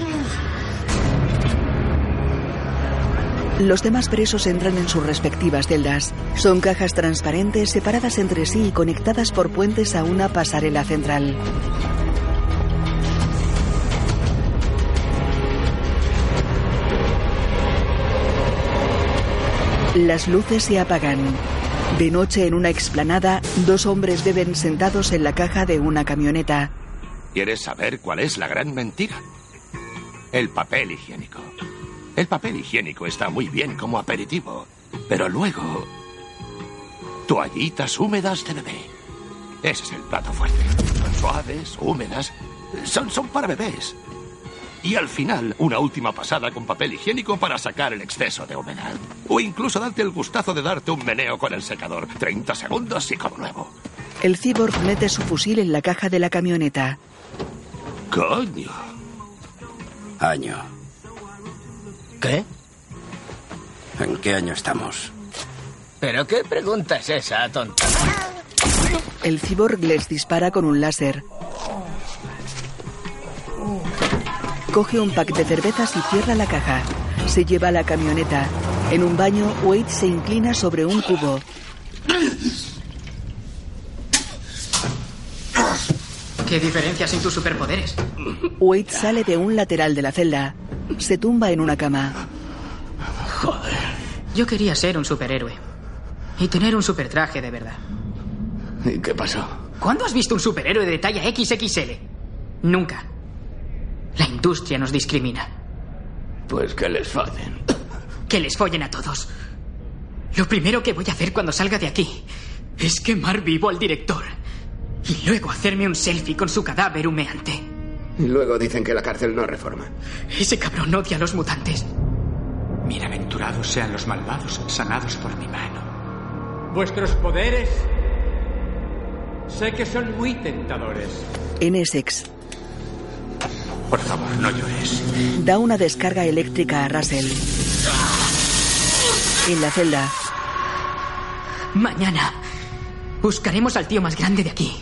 Los demás presos entran en sus respectivas celdas. Son cajas transparentes separadas entre sí y conectadas por puentes a una pasarela central. Las luces se apagan. De noche en una explanada, dos hombres beben sentados en la caja de una camioneta. ¿Quieres saber cuál es la gran mentira? El papel higiénico. El papel higiénico está muy bien como aperitivo, pero luego... Toallitas húmedas de bebé. Ese es el plato fuerte. Suaves, húmedas. Son, son para bebés. Y al final, una última pasada con papel higiénico para sacar el exceso de humedad. O incluso darte el gustazo de darte un meneo con el secador. 30 segundos y como nuevo. El cyborg mete su fusil en la caja de la camioneta. Coño. Año. ¿Qué? ¿En qué año estamos? ¿Pero qué pregunta es esa, tonta? El cyborg les dispara con un láser. Coge un pack de cervezas y cierra la caja. Se lleva a la camioneta. En un baño, Wade se inclina sobre un cubo. ¿Qué diferencia sin tus superpoderes? Wade sale de un lateral de la celda. Se tumba en una cama. Joder. Yo quería ser un superhéroe. Y tener un supertraje de verdad. ¿Y qué pasó? ¿Cuándo has visto un superhéroe de talla XXL? Nunca. La industria nos discrimina. Pues que les follen. Que les follen a todos. Lo primero que voy a hacer cuando salga de aquí es quemar vivo al director. Y luego hacerme un selfie con su cadáver humeante. Y luego dicen que la cárcel no reforma. Ese cabrón odia a los mutantes. Bienaventurados sean los malvados sanados por mi mano. Vuestros poderes sé que son muy tentadores. En Essex, Por favor, no llores. da una descarga eléctrica a Russell. En la celda, Mañana buscaremos al tío más grande de aquí.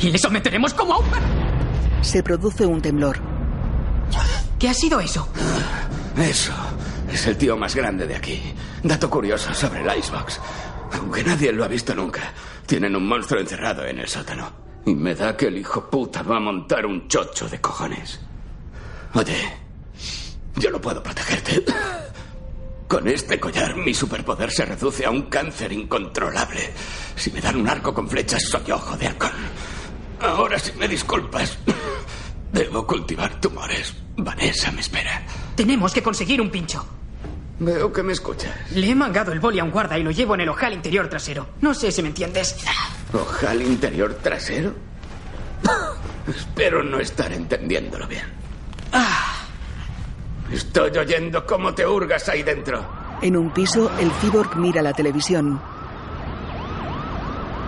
Y le someteremos como a un... se produce un temblor. ¿Qué ha sido eso? Eso es el tío más grande de aquí. Dato curioso sobre el Icebox. Aunque nadie lo ha visto nunca, tienen un monstruo encerrado en el sótano. Y me da que el hijo puta va a montar un chocho de cojones. Oye, yo no puedo protegerte. Con este collar, mi superpoder se reduce a un cáncer incontrolable. Si me dan un arco con flechas, soy ojo de halcón. Ahora, si me disculpas, debo cultivar tumores. Vanessa me espera. Tenemos que conseguir un pincho. Veo que me escuchas. Le he mangado el boli a un guarda y lo llevo en el ojal interior trasero. No sé si me entiendes. ¿Ojal interior trasero? Espero no estar entendiéndolo bien. Estoy oyendo cómo te hurgas ahí dentro. En un piso, el cyborg mira la televisión.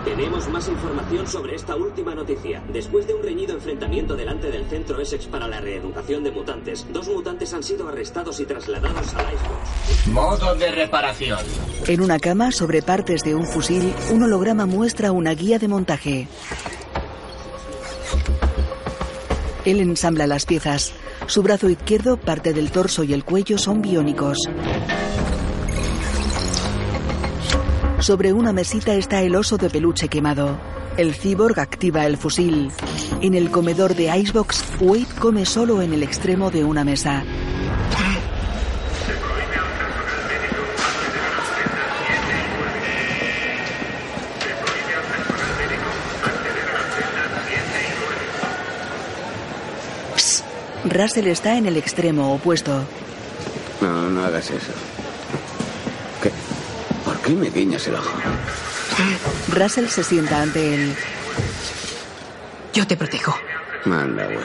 Tenemos más información sobre esta última noticia. Después de un reñido enfrentamiento delante del Centro Essex para la Reeducación de Mutantes, dos mutantes han sido arrestados y trasladados al Icebox. Modo de reparación. En una cama, sobre partes de un fusil, un holograma muestra una guía de montaje. Él ensambla las piezas. Su brazo izquierdo, parte del torso y el cuello son biónicos. Sobre una mesita está el oso de peluche quemado. El cyborg activa el fusil. En el comedor de Icebox, Wade come solo en el extremo de una mesa. Psst. Russell está en el extremo opuesto. No, no hagas eso. ¿Qué? ¿Por qué me guiñas el ojo? Russell se sienta ante él. Yo te protejo. Manda huevo.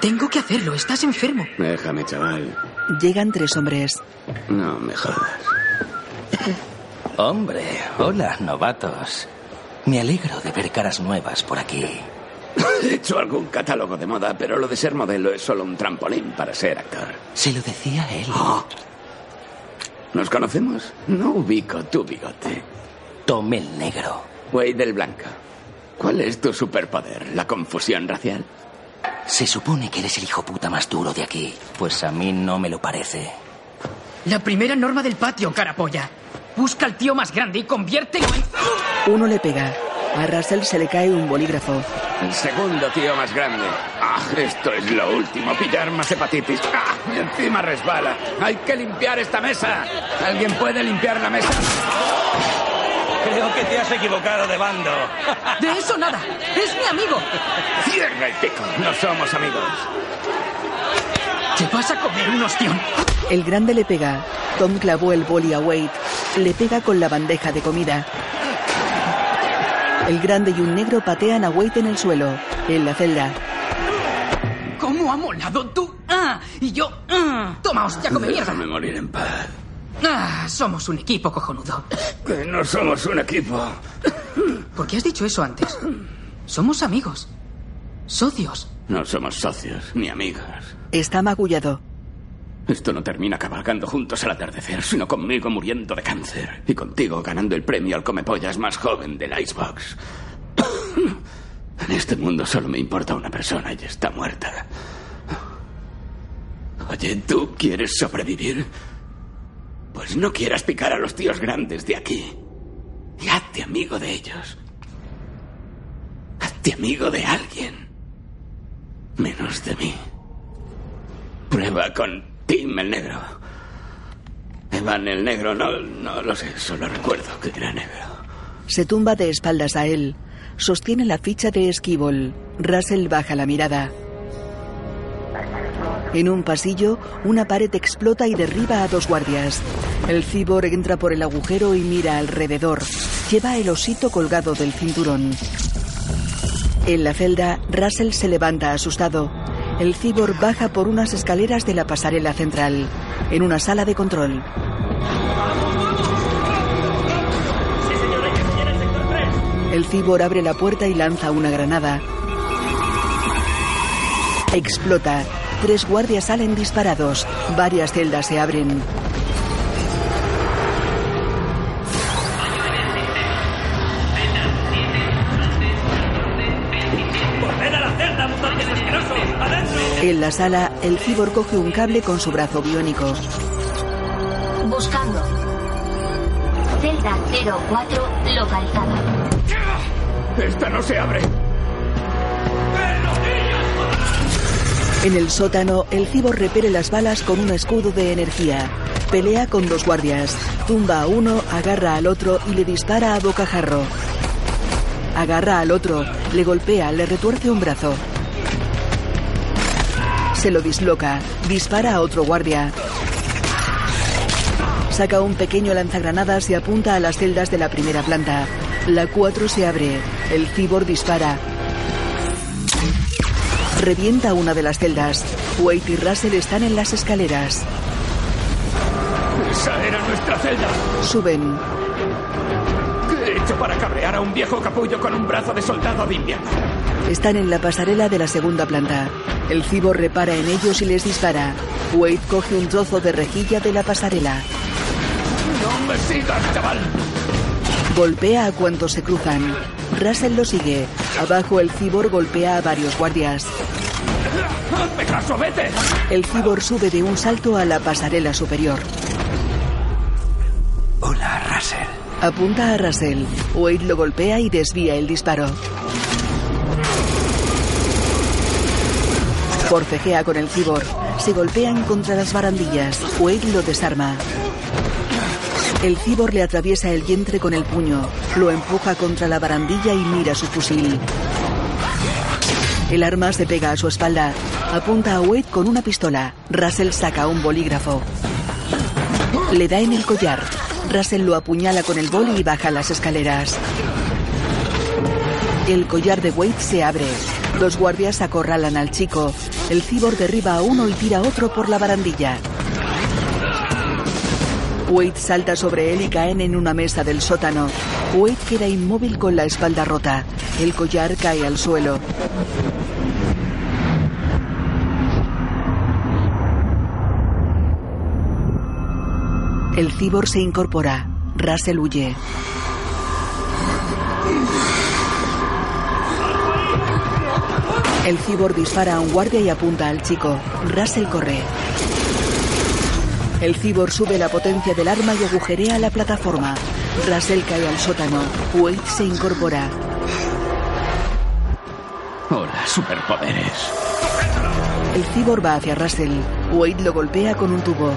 Tengo que hacerlo. Estás enfermo. Déjame, chaval. Llegan tres hombres. No me jodas. Hombre, hola, novatos. Me alegro de ver caras nuevas por aquí. He hecho algún catálogo de moda, pero lo de ser modelo es solo un trampolín para ser actor. Se lo decía él. ¿Nos conocemos? No ubico tu bigote. Tome el negro. Wade del Blanco. ¿Cuál es tu superpoder? ¿La confusión racial? Se supone que eres el hijo puta más duro de aquí. Pues a mí no me lo parece. La primera norma del patio, carapolla. Busca al tío más grande y conviértelo en... Uno le pega. A Russell se le cae un bolígrafo. El segundo tío más grande. Ah, esto es lo último. Pillar más hepatitis. Ah, y encima resbala. Hay que limpiar esta mesa. ¿Alguien puede limpiar la mesa? Creo que te has equivocado de bando. De eso nada. Es mi amigo. Cierra el pico. No somos amigos. Te vas a comer un ostión. El grande le pega. Tom clavó el boli a Wade. Le pega con la bandeja de comida. El grande y un negro patean a Wade en el suelo. En la celda. ¿Cómo ha molado tú? Ah, y yo... ah. Toma, hostia, come mierda. Déjame morir en paz. Ah, somos un equipo cojonudo. Que no somos un equipo. ¿Por qué has dicho eso antes? Somos amigos. Socios. No somos socios ni amigos. Está magullado. Esto no termina cabalgando juntos al atardecer, sino conmigo muriendo de cáncer y contigo ganando el premio al comepollas más joven del Icebox. En este mundo solo me importa una persona y está muerta. Oye, ¿tú quieres sobrevivir? Pues no quieras picar a los tíos grandes de aquí. Y hazte amigo de ellos. Hazte amigo de alguien. Menos de mí. Prueba con Tim el negro. Evan el negro, no, no lo sé, solo recuerdo que era negro. Se tumba de espaldas a él. Sostiene la ficha de esquibol. Russell baja la mirada. En un pasillo, una pared explota y derriba a dos guardias. El cibor entra por el agujero y mira alrededor. Lleva el osito colgado del cinturón. En la celda, Russell se levanta asustado. El cibor baja por unas escaleras de la pasarela central, en una sala de control. El cibor abre la puerta y lanza una granada. Explota. Tres guardias salen disparados. Varias celdas se abren. En la sala, el cibor coge un cable con su brazo biónico. Buscando. Celda 04 localizada. Esta no se abre. En el sótano, el cibor repele las balas con un escudo de energía. Pelea con dos guardias. Tumba a uno, agarra al otro y le dispara a bocajarro. Agarra al otro, le golpea, le retuerce un brazo. Se lo disloca, dispara a otro guardia. Saca un pequeño lanzagranadas y apunta a las celdas de la primera planta. La 4 se abre. El cibor dispara. Revienta una de las celdas. Wade y Russell están en las escaleras. Esa era nuestra celda. Suben. ¿Qué he hecho para cabrear a un viejo capullo con un brazo de soldado de invierno? Están en la pasarela de la segunda planta. El cibor repara en ellos y les dispara. Wade coge un trozo de rejilla de la pasarela. ¡No me sigas, chaval! Golpea a cuantos se cruzan. Russell lo sigue. Abajo el cibor golpea a varios guardias. ¡Hazme caso, vete! El cibor sube de un salto a la pasarela superior. Hola, Russell. Apunta a Russell. Wade lo golpea y desvía el disparo. Forcejea con el cibor. Se golpean contra las barandillas. Wade lo desarma. El cibor le atraviesa el vientre con el puño. Lo empuja contra la barandilla y mira su fusil. El arma se pega a su espalda. Apunta a Wade con una pistola. Russell saca un bolígrafo. Le da en el collar. Russell lo apuñala con el boli y baja las escaleras. El collar de Wade se abre. Dos guardias acorralan al chico. El cibor derriba a uno y tira a otro por la barandilla. Wade salta sobre él y caen en una mesa del sótano. Wade queda inmóvil con la espalda rota. El collar cae al suelo. El cibor se incorpora. Russell huye. El cibor dispara a un guardia y apunta al chico. Russell corre. El cibor sube la potencia del arma y agujerea la plataforma. Russell cae al sótano. Wade se incorpora. Hola, superpoderes. El cibor va hacia Russell. Wade lo golpea con un tubo.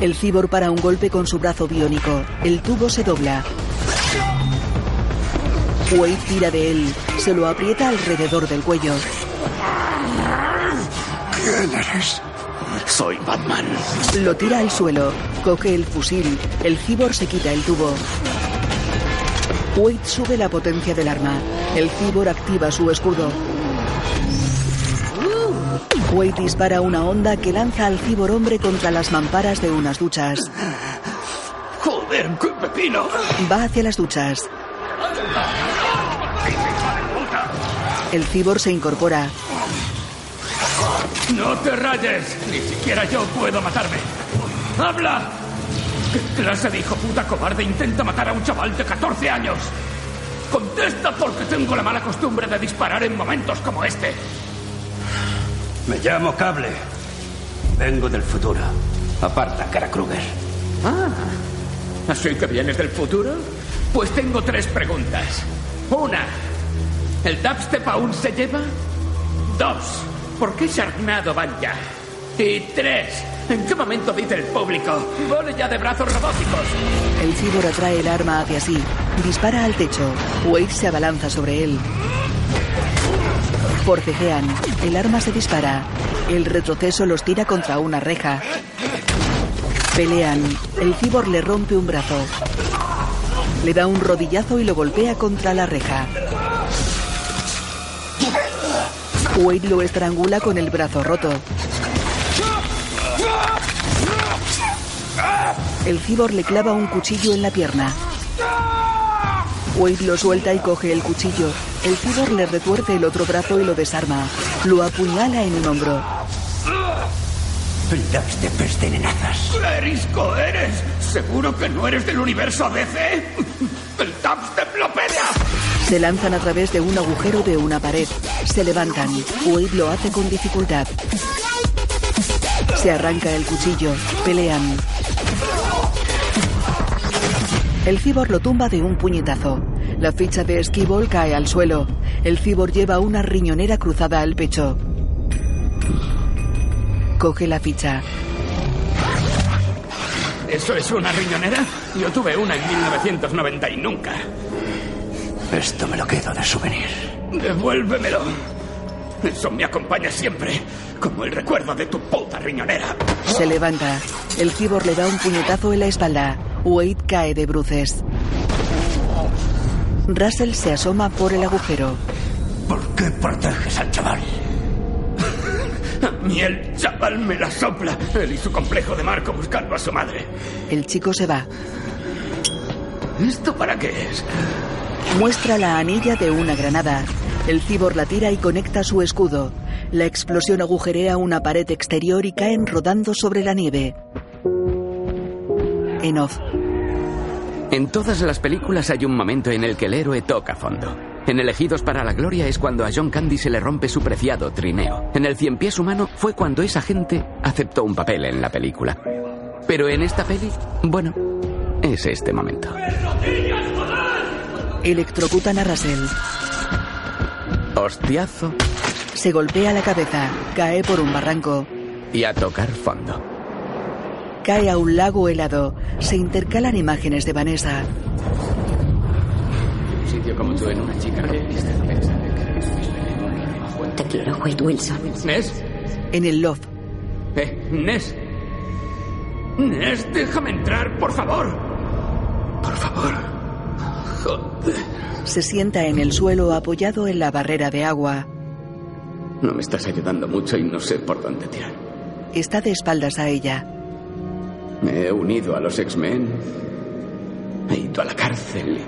El cibor para un golpe con su brazo biónico. El tubo se dobla. Wade tira de él. Se lo aprieta alrededor del cuello. ¿Quién eres? Soy Batman. Lo tira al suelo. Coge el fusil. El cibor se quita el tubo. Wade sube la potencia del arma. El cibor activa su escudo. Wade dispara una onda que lanza al cibor hombre contra las mamparas de unas duchas. Joder, qué pepino. Va hacia las duchas. El cibor se incorpora. No te rayes. Ni siquiera yo puedo matarme. ¡Habla! ¿Qué clase de hijo puta cobarde intenta matar a un chaval de 14 años? Contesta porque tengo la mala costumbre de disparar en momentos como este. Me llamo Cable. Vengo del futuro. Aparta, cara Kruger. Ah, ¿así que vienes del futuro? Pues tengo tres preguntas. Una, ¿el dubstep aún se lleva? Dos, ¿por qué Sharknado van ya? Y tres, ¿en qué momento dice el público? ¡Vole ya de brazos robóticos! El cibor atrae el arma hacia sí. Dispara al techo. Wade se abalanza sobre él. Forcejean. El arma se dispara. El retroceso los tira contra una reja. Pelean. El cibor le rompe un brazo. Le da un rodillazo y lo golpea contra la reja. Wade lo estrangula con el brazo roto. El cibor le clava un cuchillo en la pierna. Wade lo suelta y coge el cuchillo. El cibor le retuerce el otro brazo y lo desarma. Lo apuñala en un hombro. El dubstep es de nenazas. ¡Erisco eres! ¿Seguro que no eres del universo ABC? ¡El dubstep lo pelea! Se lanzan a través de un agujero de una pared. Se levantan. Wade lo hace con dificultad. Se arranca el cuchillo. Pelean. El cibor lo tumba de un puñetazo. La ficha de esquibol cae al suelo. El cibor lleva una riñonera cruzada al pecho. Coge la ficha. ¿Eso es una riñonera? Yo tuve una en 1990 y nunca. Esto me lo quedo de souvenir. Devuélvemelo. Eso me acompaña siempre, como el recuerdo de tu puta riñonera. Se levanta. El cibor le da un puñetazo en la espalda. Wade cae de bruces. Russell se asoma por el agujero. ¿Por qué proteges al chaval? A mí el chaval me la sopla. Él y su complejo de marco buscando a su madre. El chico se va. ¿Esto para qué es? Muestra la anilla de una granada. El cibor la tira y conecta su escudo. La explosión agujerea una pared exterior y caen rodando sobre la nieve. En off. En todas las películas hay un momento en el que el héroe toca fondo. En Elegidos para la Gloria es cuando a John Candy se le rompe su preciado trineo. En El Cien Pies Humano fue cuando esa gente aceptó un papel en la película. Pero en esta peli, bueno, es este momento. Electrocutan a Russell. Hostiazo Se golpea la cabeza. Cae por un barranco. y a tocar fondo. Cae a un lago helado. Se intercalan imágenes de Vanessa. Un sitio como tú en una chica. Te quiero, Wade Wilson. ¿Ness? En el loft. Eh, Ness. Ness, déjame entrar, por favor. Por favor. Joder. Se sienta en el suelo apoyado en la barrera de agua. No me estás ayudando mucho y no sé por dónde tirar. Está de espaldas a ella. Me he unido a los X-Men. He ido a la cárcel.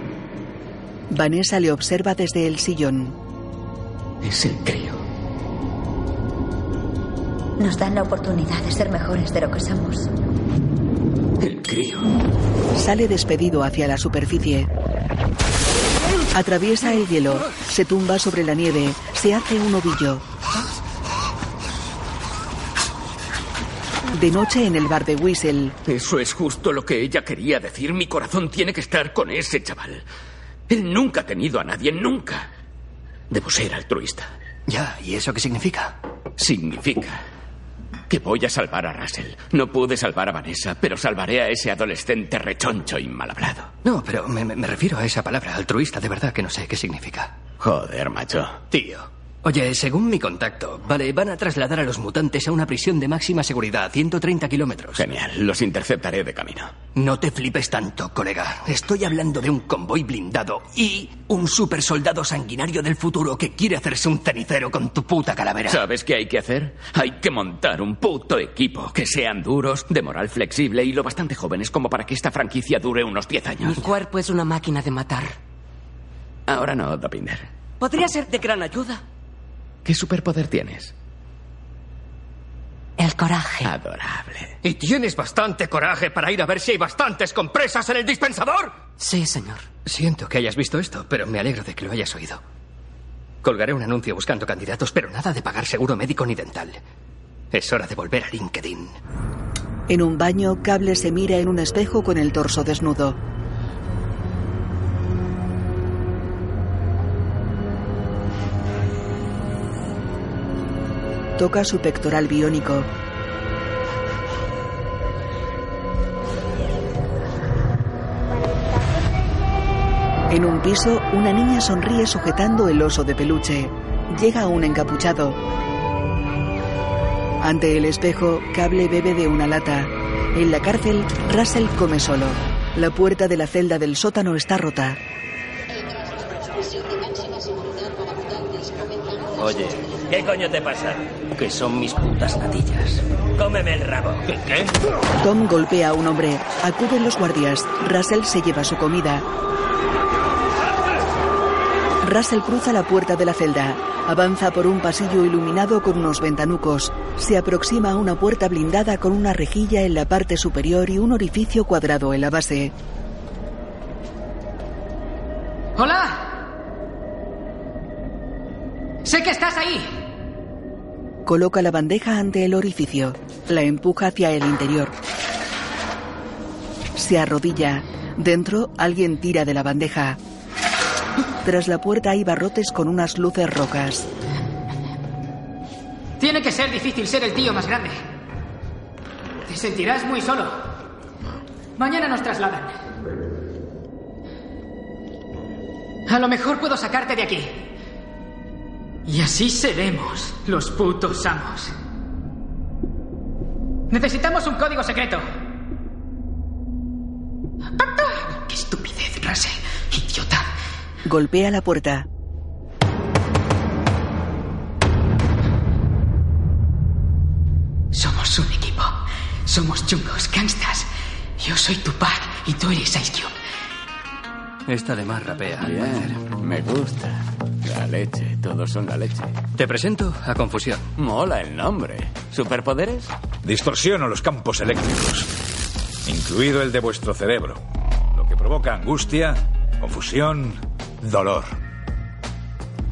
Vanessa le observa desde el sillón. Es el crío. Nos dan la oportunidad de ser mejores de lo que somos. El crío. Sale despedido hacia la superficie. Atraviesa el hielo. Se tumba sobre la nieve. Se hace un ovillo. De noche en el bar de Whistle. Eso es justo lo que ella quería decir. Mi corazón tiene que estar con ese chaval. Él nunca ha tenido a nadie, nunca. Debo ser altruista. Ya, ¿y eso qué significa? Significa que voy a salvar a Russell. No pude salvar a Vanessa, pero salvaré a ese adolescente rechoncho y mal hablado. No, pero me, me- me refiero a esa palabra, altruista, de verdad que no sé qué significa. Joder, macho. Tío. Oye, según mi contacto, vale, van a trasladar a los mutantes a una prisión de máxima seguridad, a 130 kilómetros. Genial, los interceptaré de camino. No te flipes tanto, colega. Estoy hablando de un convoy blindado y un super soldado sanguinario del futuro que quiere hacerse un cenicero con tu puta calavera. ¿Sabes qué hay que hacer? Hay que montar un puto equipo. Que sean duros, de moral flexible y lo bastante jóvenes como para que esta franquicia dure unos 10 años. Mi cuerpo es una máquina de matar. Ahora no, Dopinder. Podría ser de gran ayuda. ¿Qué superpoder tienes? El coraje. Adorable. ¿Y tienes bastante coraje para ir a ver si hay bastantes compresas en el dispensador? Sí, señor. Siento que hayas visto esto, pero me alegro de que lo hayas oído. Colgaré un anuncio buscando candidatos, pero nada de pagar seguro médico ni dental. Es hora de volver a LinkedIn. En un baño, Cable se mira en un espejo con el torso desnudo. Toca su pectoral biónico. En un piso, una niña sonríe sujetando el oso de peluche. Llega un encapuchado. Ante el espejo, Cable bebe de una lata. En la cárcel, Russell come solo. La puerta de la celda del sótano está rota. Oye, ¿qué coño te pasa? Que son mis putas natillas. Cómeme el rabo. ¿Qué? qué? Tom golpea a un hombre. Acuden los guardias. Russell se lleva su comida. Russell cruza la puerta de la celda. Avanza por un pasillo iluminado con unos ventanucos. Se aproxima a una puerta blindada con una rejilla en la parte superior y un orificio cuadrado en la base. ¡Hola! ¡Sé que estás ahí! Coloca la bandeja ante el orificio. La empuja hacia el interior. Se arrodilla. Dentro, alguien tira de la bandeja. Tras la puerta hay barrotes con unas luces rocas. Tiene que ser difícil ser el tío más grande. Te sentirás muy solo. Mañana nos trasladan. A lo mejor puedo sacarte de aquí. Y así seremos los putos amos. Necesitamos un código secreto. ¡Qué estupidez, Rase! ¡Idiota! Golpea la puerta. Somos un equipo. Somos chungos, gangstas. Yo soy Tupac y tú eres Ice Cube. Esta de más rapea. al parecer. Bien, me gusta. La leche, todos son la leche. Te presento a Confusión. Mola el nombre. ¿Superpoderes? Distorsiono los campos eléctricos, incluido el de vuestro cerebro, lo que provoca angustia, confusión, dolor.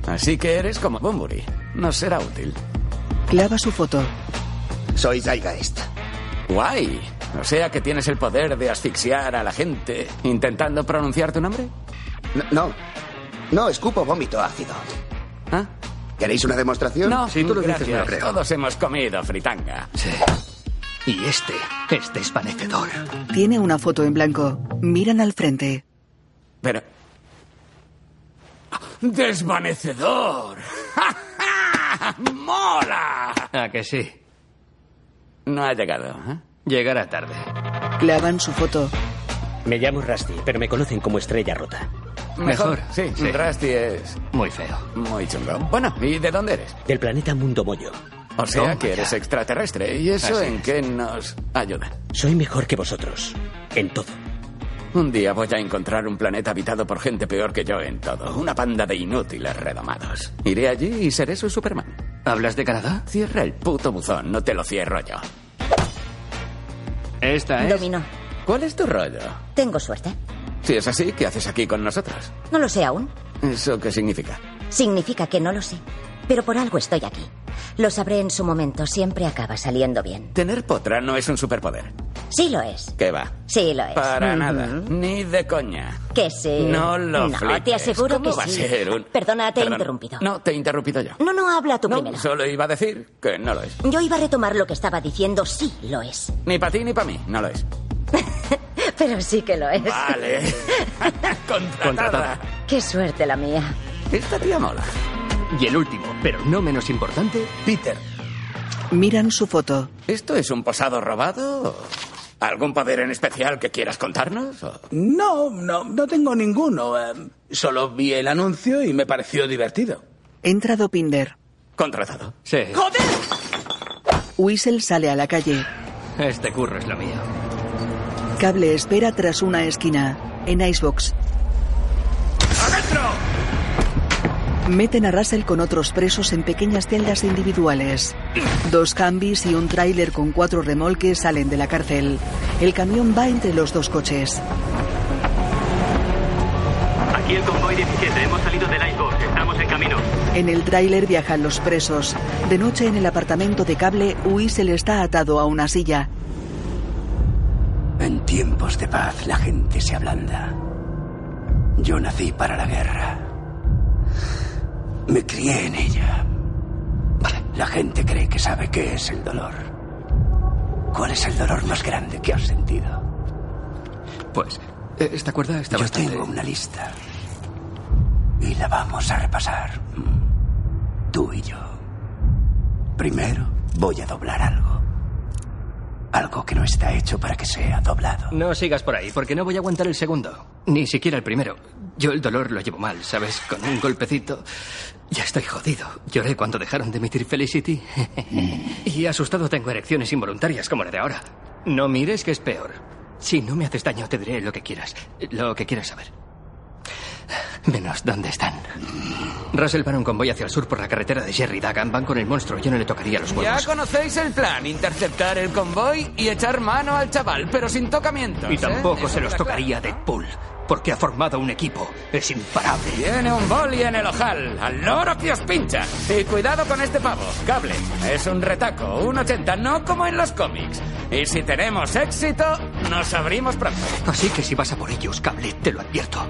Así que eres como Bumburi. Nos será útil. Clava su foto. Soy Zygeist. Guay. O sea que tienes el poder de asfixiar a la gente intentando pronunciar tu nombre. No, no, no, escupo vómito ácido. ¿Ah? ¿Queréis una demostración? No, Si tú lo dices, gracias. me lo creo. Todos hemos comido fritanga. Sí. Y este es desvanecedor. Tiene una foto en blanco. Miran al frente. Pero... ¡Desvanecedor! ¡Mola! ¿A que sí? No ha llegado, ¿eh? Llegará tarde. Clavan su foto. Me llamo Rusty, pero me conocen como Estrella Rota. Mejor. Sí, Sí. Rusty es Muy feo. muy chungo. Bueno, ¿y de dónde eres? Del planeta Mundo Mollo. O sea Toma que eres ya. extraterrestre. ¿Y eso Así en es. qué nos ayuda? Soy mejor que vosotros. En todo. Un día voy a encontrar un planeta habitado por gente peor que yo en todo. Una panda de inútiles redomados. Iré allí y seré su Superman. ¿Hablas de Canadá? Cierra el puto buzón, no te lo cierro yo. Esta es. Dominó. ¿Cuál es tu rollo? Tengo suerte. Si es así, ¿qué haces aquí con nosotros? No lo sé aún. ¿Eso qué significa? Significa que no lo sé. Pero por algo estoy aquí. Lo sabré en su momento. Siempre acaba saliendo bien. Tener potra no es un superpoder. Sí lo es. ¿Qué va? Sí lo es. Para nada. Ni de coña. Que sí. No lo No, flipes. te aseguro ¿Cómo que va sí. a ser un... Perdona, te he interrumpido. No, te he interrumpido yo. No, no, habla tú No, primero. solo iba a decir que no lo es. Yo iba a retomar lo que estaba diciendo. Sí lo es. Ni para ti ni para mí, no lo es. Pero sí que lo es. Vale. Contratada. Contratada. Qué suerte la mía. Esta tía mola. Y el último, pero no menos importante, Peter, Miran su foto. ¿Esto es un posado robado? ¿Algún poder en especial que quieras contarnos? o- No, no, no tengo ninguno. eh, solo vi el anuncio y me pareció divertido. Entra Dopinder. Contratado. sí. Whistle sale a la calle. Este curro es lo mío. Cable espera tras una esquina. En Icebox. Meten a Russell con otros presos en pequeñas celdas individuales. Dos cambis y un tráiler con cuatro remolques salen de la cárcel. El camión va entre los dos coches. Aquí el convoy 17. Hemos salido del Icebox. Estamos en camino. En el tráiler viajan los presos. De noche en el apartamento de Cable, Whistle está atado a una silla. En tiempos de paz la gente se ablanda. Yo nací para la guerra. Me crié en ella. La gente cree que sabe qué es el dolor. ¿Cuál es el dolor más grande que has sentido? Pues, eh, esta cuerda está Yo bastante... tengo una lista. Y la vamos a repasar. Mm. Tú y yo. Primero, voy a doblar algo. Algo que no está hecho para que sea doblado. No sigas por ahí, porque no voy a aguantar el segundo. Ni siquiera el primero. Yo el dolor lo llevo mal, ¿sabes? Con un golpecito. Ya estoy jodido. Lloré cuando dejaron de emitir Felicity. y asustado tengo erecciones involuntarias como la de ahora. No mires que es peor. Si no me haces daño, te diré lo que quieras. Lo que quieras saber. Menos dónde están. Russell va en un convoy hacia el sur por la carretera de Jerry Dagan. Van con el monstruo. Yo no le tocaría los Ya huevos. conocéis el plan, interceptar el convoy y echar mano al chaval, pero sin tocamientos. Y ¿eh? tampoco se los tocaría a Deadpool. Porque ha formado un equipo. Es imparable. Tiene un boli en el ojal, al loro que os pincha. Y cuidado con este pavo, cable. Es un retaco, un 80, no como en los cómics. Y si tenemos éxito, nos abrimos pronto. Así que si vas a por ellos, cable, te lo advierto.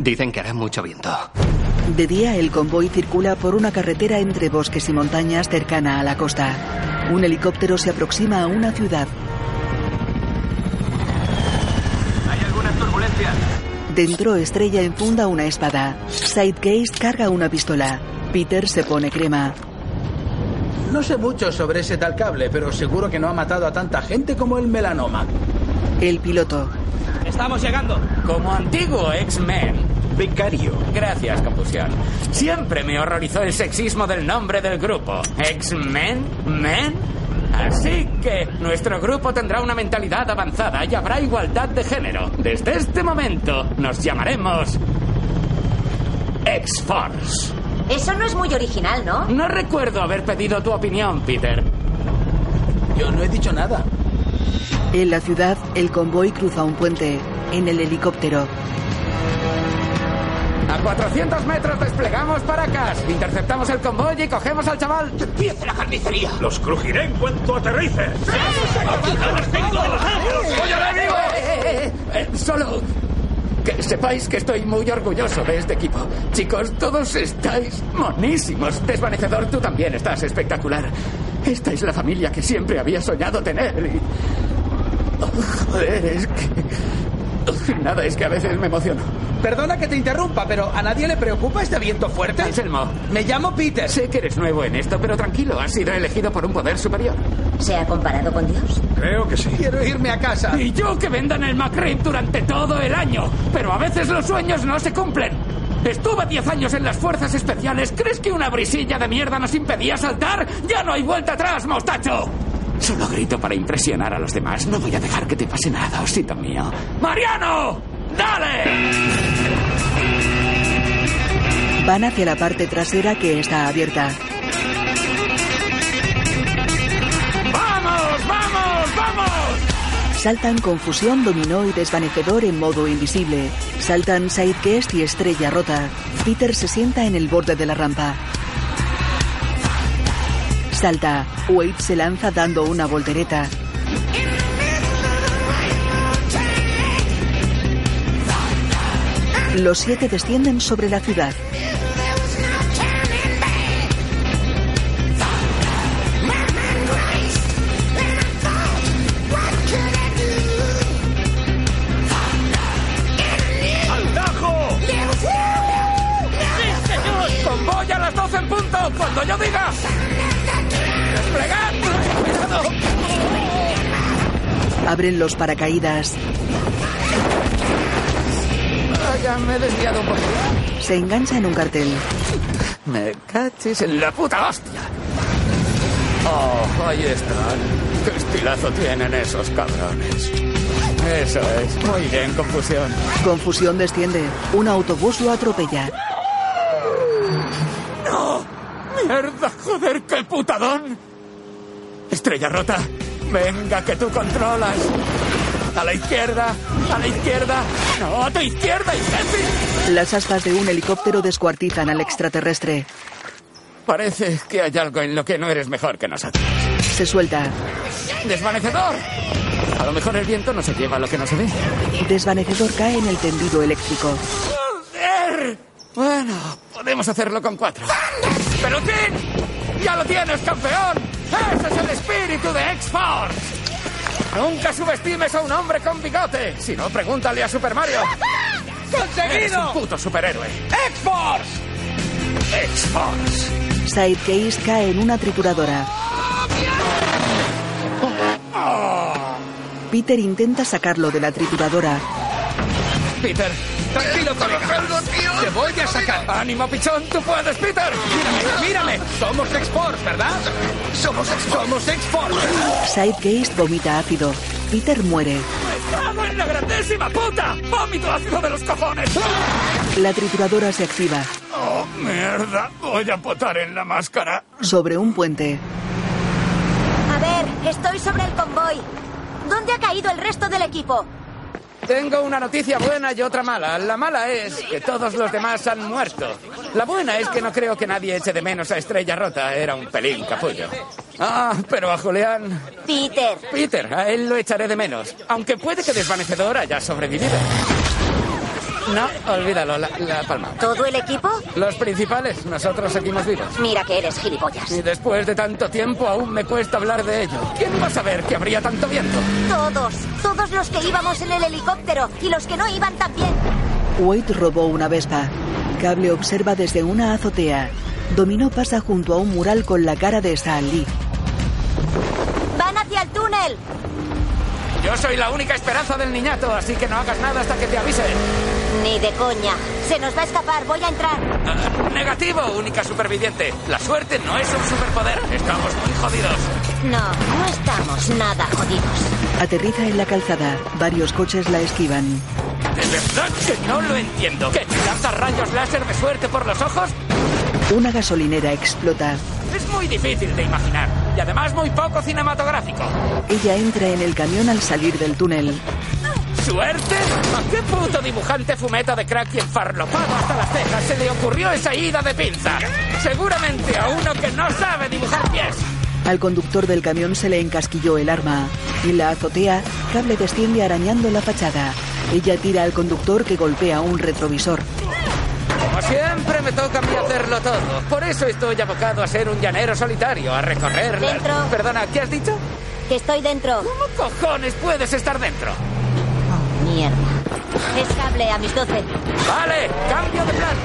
Dicen que hará mucho viento. De día, el convoy circula por una carretera entre bosques y montañas cercana a la costa. Un helicóptero se aproxima a una ciudad. Hay algunas turbulencias. Dentro, Estrella enfunda una espada. Sidecase carga una pistola. Peter se pone crema. No sé mucho sobre ese tal cable, pero seguro que no ha matado a tanta gente como el melanoma. El piloto. Estamos llegando. Como antiguo X-Men. Becario. Gracias, confusión. Siempre me horrorizó el sexismo del nombre del grupo. ¿X-Men? ¿Men? Así que nuestro grupo tendrá una mentalidad avanzada y habrá igualdad de género. Desde este momento nos llamaremos X-Force. Eso no es muy original, ¿no? No recuerdo haber pedido tu opinión, Peter. Yo no he dicho nada. En la ciudad, el convoy cruza un puente. En el helicóptero. A 400 metros desplegamos Paracas. Interceptamos el convoy y cogemos al chaval. ¡Empiece la carnicería! Los crujiré en cuanto aterrice. Eh, eh, Solo que sepáis que estoy muy orgulloso de este equipo. Chicos, todos estáis monísimos. Desvanecedor, tú también estás espectacular. Esta es la familia que siempre había soñado tener. Y... Oh, joder, es que... Nada, es que a veces me emociono. Perdona que te interrumpa, pero ¿a nadie le preocupa este viento fuerte? Anselmo. Me llamo Peter. Sé que eres nuevo en esto, pero tranquilo, has sido elegido por un poder superior. ¿Se ha comparado con Dios? Creo que sí. Quiero irme a casa. Y yo que vendan el McRib durante todo el año. Pero a veces los sueños no se cumplen. Estuve 10 años en las fuerzas especiales. ¿Crees que una brisilla de mierda nos impedía saltar? ¡Ya no hay vuelta atrás, mostacho! Solo grito para impresionar a los demás. No voy a dejar que te pase nada, osito mío. ¡Mariano! ¡Dale! Van hacia la parte trasera que está abierta. ¡Vamos, vamos, vamos! Saltan confusión, dominó y desvanecedor en modo invisible. Saltan Sidecast y estrella rota. Peter se sienta en el borde de la rampa. Salta. Wade se lanza dando una voltereta. Los siete descienden sobre la ciudad. Abren los paracaídas. Ah, ya me he desviado un poco. Se engancha en un cartel. Me cachis en la puta hostia. Oh, ahí están. Qué estilazo tienen esos cabrones. Eso es. Muy bien, confusión. Confusión desciende. Un autobús lo atropella. ¡No! ¡Mierda! ¡Joder, qué putadón! Estrella rota. Venga, que tú controlas. A la izquierda, a la izquierda. No, a tu izquierda, imbécil. Las aspas de un helicóptero descuartizan al extraterrestre. Parece que hay algo en lo que no eres mejor que nosotros. Se suelta. ¡Desvanecedor! A lo mejor el viento no se lleva lo que no se ve. Desvanecedor cae en el tendido eléctrico. ¡Joder! Bueno, podemos hacerlo con cuatro. ¡Peluchín! ¡Ya lo tienes, campeón! ¡Ese es el espíritu de X-Force! Nunca subestimes a un hombre con bigote. Si no, pregúntale a Super Mario. ¡Conseguido! Eres un puto superhéroe. ¡X-Force! ¡X-Force! Sidekeys cae en una trituradora. Oh, oh. Peter intenta sacarlo de la trituradora. Peter, tranquilo, colega. Te voy a sacar. ¡Ánimo, pichón! ¡Tú puedes, Peter! ¡Mírame, mírame! Somos X-Force, ¿verdad? Somos X-Force. Somos X-Force. Sidegeist vomita ácido. Peter muere. ¡Me cago en la grandísima puta! ¡Vómito ácido de los cojones! La trituradora se activa. ¡Oh, mierda! Voy a potar en la máscara. Sobre un puente. A ver, estoy sobre el convoy. ¿Dónde ha caído el resto del equipo? Tengo una noticia buena y otra mala. La mala es que todos los demás han muerto. La buena es que no creo que nadie eche de menos a Estrella Rota. Era un pelín capullo. Ah, pero a Julián... Peter. Peter, a él lo echaré de menos. Aunque puede que Desvanecedor haya sobrevivido. No, olvídalo, la, la palma. ¿Todo el equipo? Los principales, nosotros seguimos vivos. Mira que eres gilipollas. Y después de tanto tiempo aún me cuesta hablar de ello. ¿Quién va a saber que habría tanto viento? Todos. Todos los que íbamos en el helicóptero y los que no iban también. Wade robó una Vespa. Cable observa desde una azotea. Dominó pasa junto a un mural con la cara de Stan Lee. Van hacia el túnel. Yo soy la única esperanza del niñato, así que no hagas nada hasta que te avise. Ni de coña. Se nos va a escapar. Voy a entrar. Ah, negativo, única superviviente. La suerte no es un superpoder. Estamos muy jodidos. No, no estamos nada jodidos. Aterriza en la calzada. Varios coches la esquivan. ¿De verdad que no lo entiendo? ¿Que lanzas rayos láser de suerte por los ojos? Una gasolinera explota. Es muy difícil de imaginar. Y además muy poco cinematográfico. Ella entra en el camión al salir del túnel. ¿Suerte? ¿A qué puto dibujante fumeta de crack y enfarlopado hasta las cejas se le ocurrió esa ida de pinza? Seguramente a uno que no sabe dibujar pies. Al conductor del camión se le encasquilló el arma. En la azotea, Cable desciende arañando la fachada. Ella tira al conductor que golpea un retrovisor. Como siempre me toca a mí hacerlo todo. Por eso estoy abocado a ser un llanero solitario, a recorrer... la- Dentro. Perdona, ¿qué has dicho? Que estoy dentro. ¿Cómo cojones puedes estar dentro? Mierda. Es cable a mis 12. Vale, cambio de plan.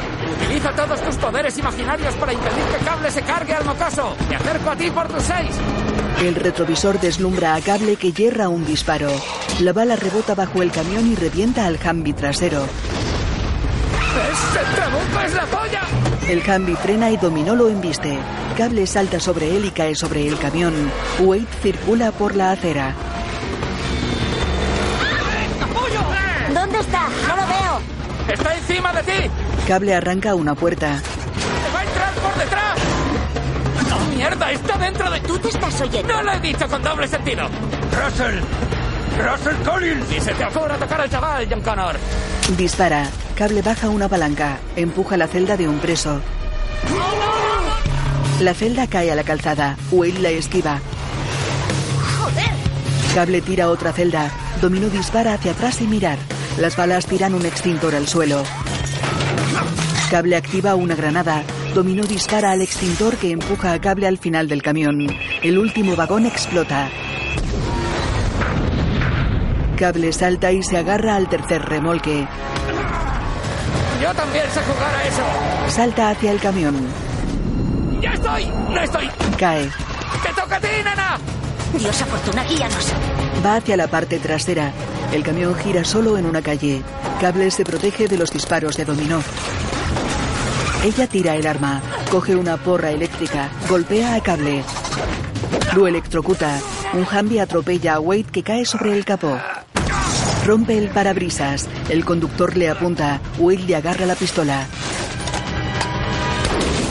Utiliza todos tus poderes imaginarios para impedir que Cable se cargue al mocoso. Me acerco a ti por tus seis. El retrovisor deslumbra a Cable que yerra un disparo. La bala rebota bajo el camión y revienta al Humvee trasero. ¡Ese trabuco es la polla! El Humvee frena y Dominó lo embiste. Cable salta sobre él y cae sobre el camión. Wade circula por la acera. ¿Dónde está? No lo veo. ¡Está encima de ti! Cable arranca una puerta. ¡Te va a entrar por detrás! ¡No, mierda! ¡Está dentro de... Tú te estás oyendo. ¡No lo he dicho con doble sentido! ¡Russell! ¡Russell Collins! ¡Y se te ocurra tocar al chaval, John Connor! Dispara. Cable baja una palanca. Empuja la celda de un preso. La celda cae a la calzada. Wade la esquiva. ¡Joder! Cable tira otra celda. Dominó dispara hacia atrás y mirar. Las balas tiran un extintor al suelo. Cable activa una granada. Dominó dispara al extintor que empuja a Cable al final del camión. El último vagón explota. Cable salta y se agarra al tercer remolque. Yo también sé jugar a eso. Salta hacia el camión. ¡Ya estoy! ¡No estoy! Cae. ¡Te toca a ti, nena! Diosa fortuna, guíanos. Va hacia la parte trasera. El camión gira solo en una calle. Cable se protege de los disparos de Dominó. Ella tira el arma, coge una porra eléctrica, golpea a Cable. Lo electrocuta. Un Humvee atropella a Wade que cae sobre el capó. Rompe el parabrisas. El conductor le apunta. Wade le agarra la pistola.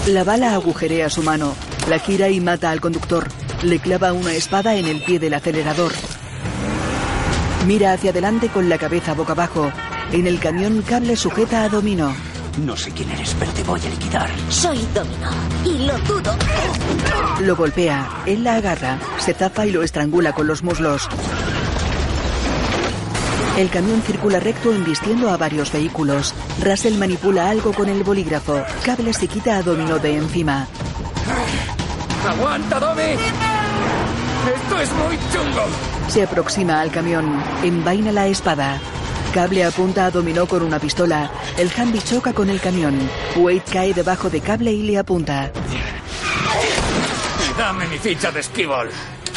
La bala agujerea su mano. La gira y mata al conductor. Le clava una espada en el pie del acelerador. Mira hacia adelante con la cabeza boca abajo. En el camión, Cable sujeta a Domino. No sé quién eres, pero te voy a liquidar. Soy Domino. Y lo dudo. Lo golpea. Él la agarra. Se zafa y lo estrangula con los muslos. El camión circula recto embistiendo a varios vehículos. Russell manipula algo con el bolígrafo. Cable se quita a Domino de encima. ¡Aguanta, Domi! ¡Esto es muy chungo! Se aproxima al camión. Envaina la espada. Cable apunta a Dominó con una pistola. El Humvee choca con el camión. Wade cae debajo de Cable y le apunta. Dame mi ficha de esquivol.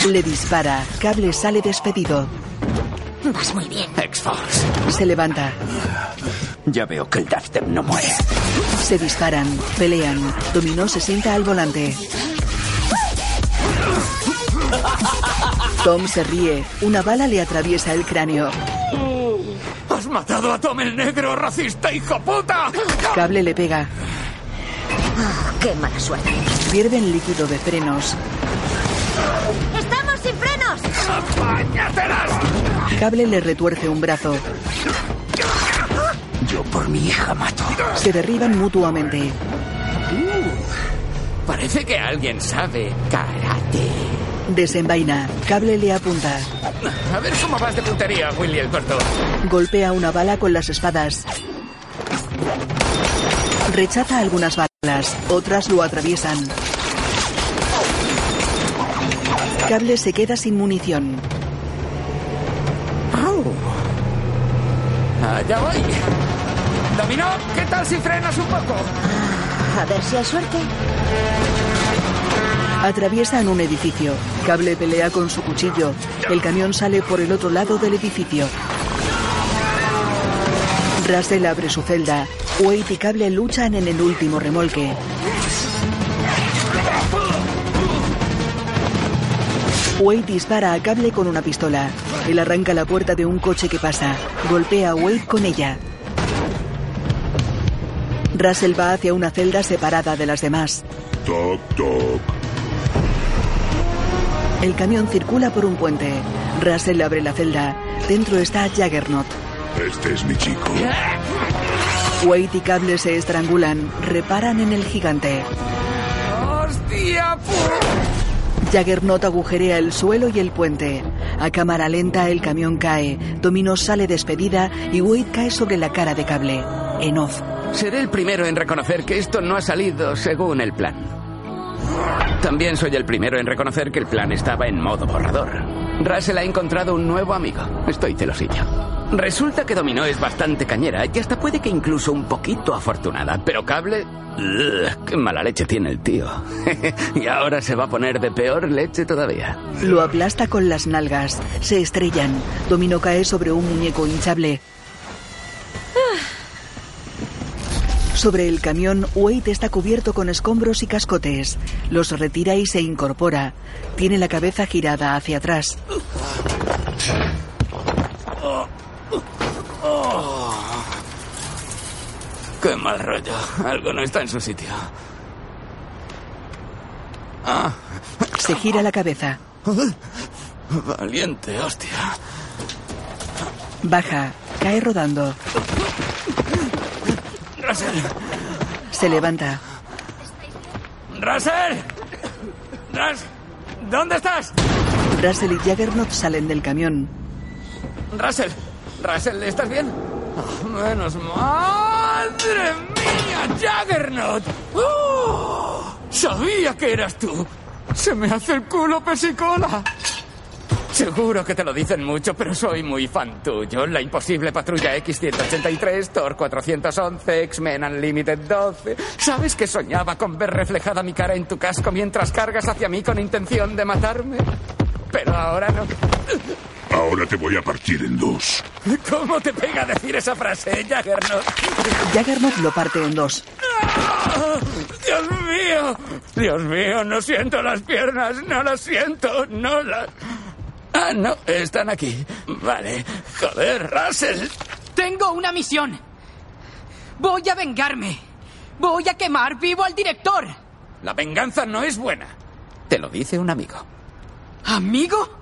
Le dispara. Cable sale despedido. Vas muy bien. X-Force. Se levanta. Ya veo que el dubstep no muere. Se disparan, pelean. Dominó se sienta al volante. Tom se ríe. Una bala le atraviesa el cráneo. ¡Has matado a Tom el negro, racista, hijo puta! Cable le pega. ¡Qué mala suerte! Pierden líquido de frenos. ¡Estamos sin frenos! ¡Apáñatelas! Cable le retuerce un brazo. Yo por mi hija mato. Se derriban mutuamente. Parece que alguien sabe karate. Desenvaina. Cable le apunta. A ver cómo vas de puntería, Willy el corto. Golpea una bala con las espadas. Rechaza algunas balas, otras lo atraviesan. Cable se queda sin munición. Allá voy. Dominó, ¿qué tal si frenas un poco? A ver si hay suerte. Atraviesan un edificio. Cable pelea con su cuchillo. El camión sale por el otro lado del edificio. Russell abre su celda. Wade y Cable luchan en el último remolque. Wade dispara a Cable con una pistola. Él arranca la puerta de un coche que pasa. Golpea a Wade con ella. Russell va hacia una celda separada de las demás. Toc, toc. El camión circula por un puente. Russell abre la celda. Dentro está Jaggernaut. Este es mi chico. Wade y Cable se estrangulan. Reparan en el gigante. ¡Hostia! Jaggernaut agujerea el suelo y el puente. A cámara lenta el camión cae. Domino sale despedida y Wade cae sobre la cara de Cable. En off. Seré el primero en reconocer que esto no ha salido según el plan. También soy el primero en reconocer que el plan estaba en modo borrador. Russell ha encontrado un nuevo amigo. Estoy celosillo. Resulta que Dominó es bastante cañera y hasta puede que incluso un poquito afortunada, pero Cable... ¡Qué mala leche tiene el tío! y ahora se va a poner de peor leche todavía. Lo aplasta con las nalgas. Se estrellan. Domino cae sobre un muñeco hinchable. Sobre el camión, Wade está cubierto con escombros y cascotes. Los retira y se incorpora. Tiene la cabeza girada hacia atrás. ¡Qué mal rollo! Algo no está en su sitio. Ah. Se gira la cabeza. Valiente, hostia. Baja. Cae rodando. ¡Russell! Se levanta. ¡Russell! ¡Rus! ¿Dónde estás? Russell y Jaggernaut salen del camión. ¡Russell! ¡Russell, ¿estás bien? Oh, menos ¡Madre mía! ¡Jaggernaut! ¡Oh! ¡Sabía que eras tú! ¡Se me hace el culo pesicola! Seguro que te lo dicen mucho, pero soy muy fan tuyo. La imposible patrulla X-183, Thor 411, X-Men Unlimited 12. ¿Sabes que soñaba con ver reflejada mi cara en tu casco mientras cargas hacia mí con intención de matarme? Pero ahora no. Ahora te voy a partir en dos. ¿Cómo te pega decir esa frase, Jaggernaut? Jaggernaut lo parte en dos. ¡Ah! ¡Dios mío! Dios mío, no siento las piernas, no las siento, no las... Ah, no, están aquí. Vale. Joder, Russell. Tengo una misión. Voy a vengarme. Voy a quemar vivo al director. La venganza no es buena. Te lo dice un amigo. ¿Amigo?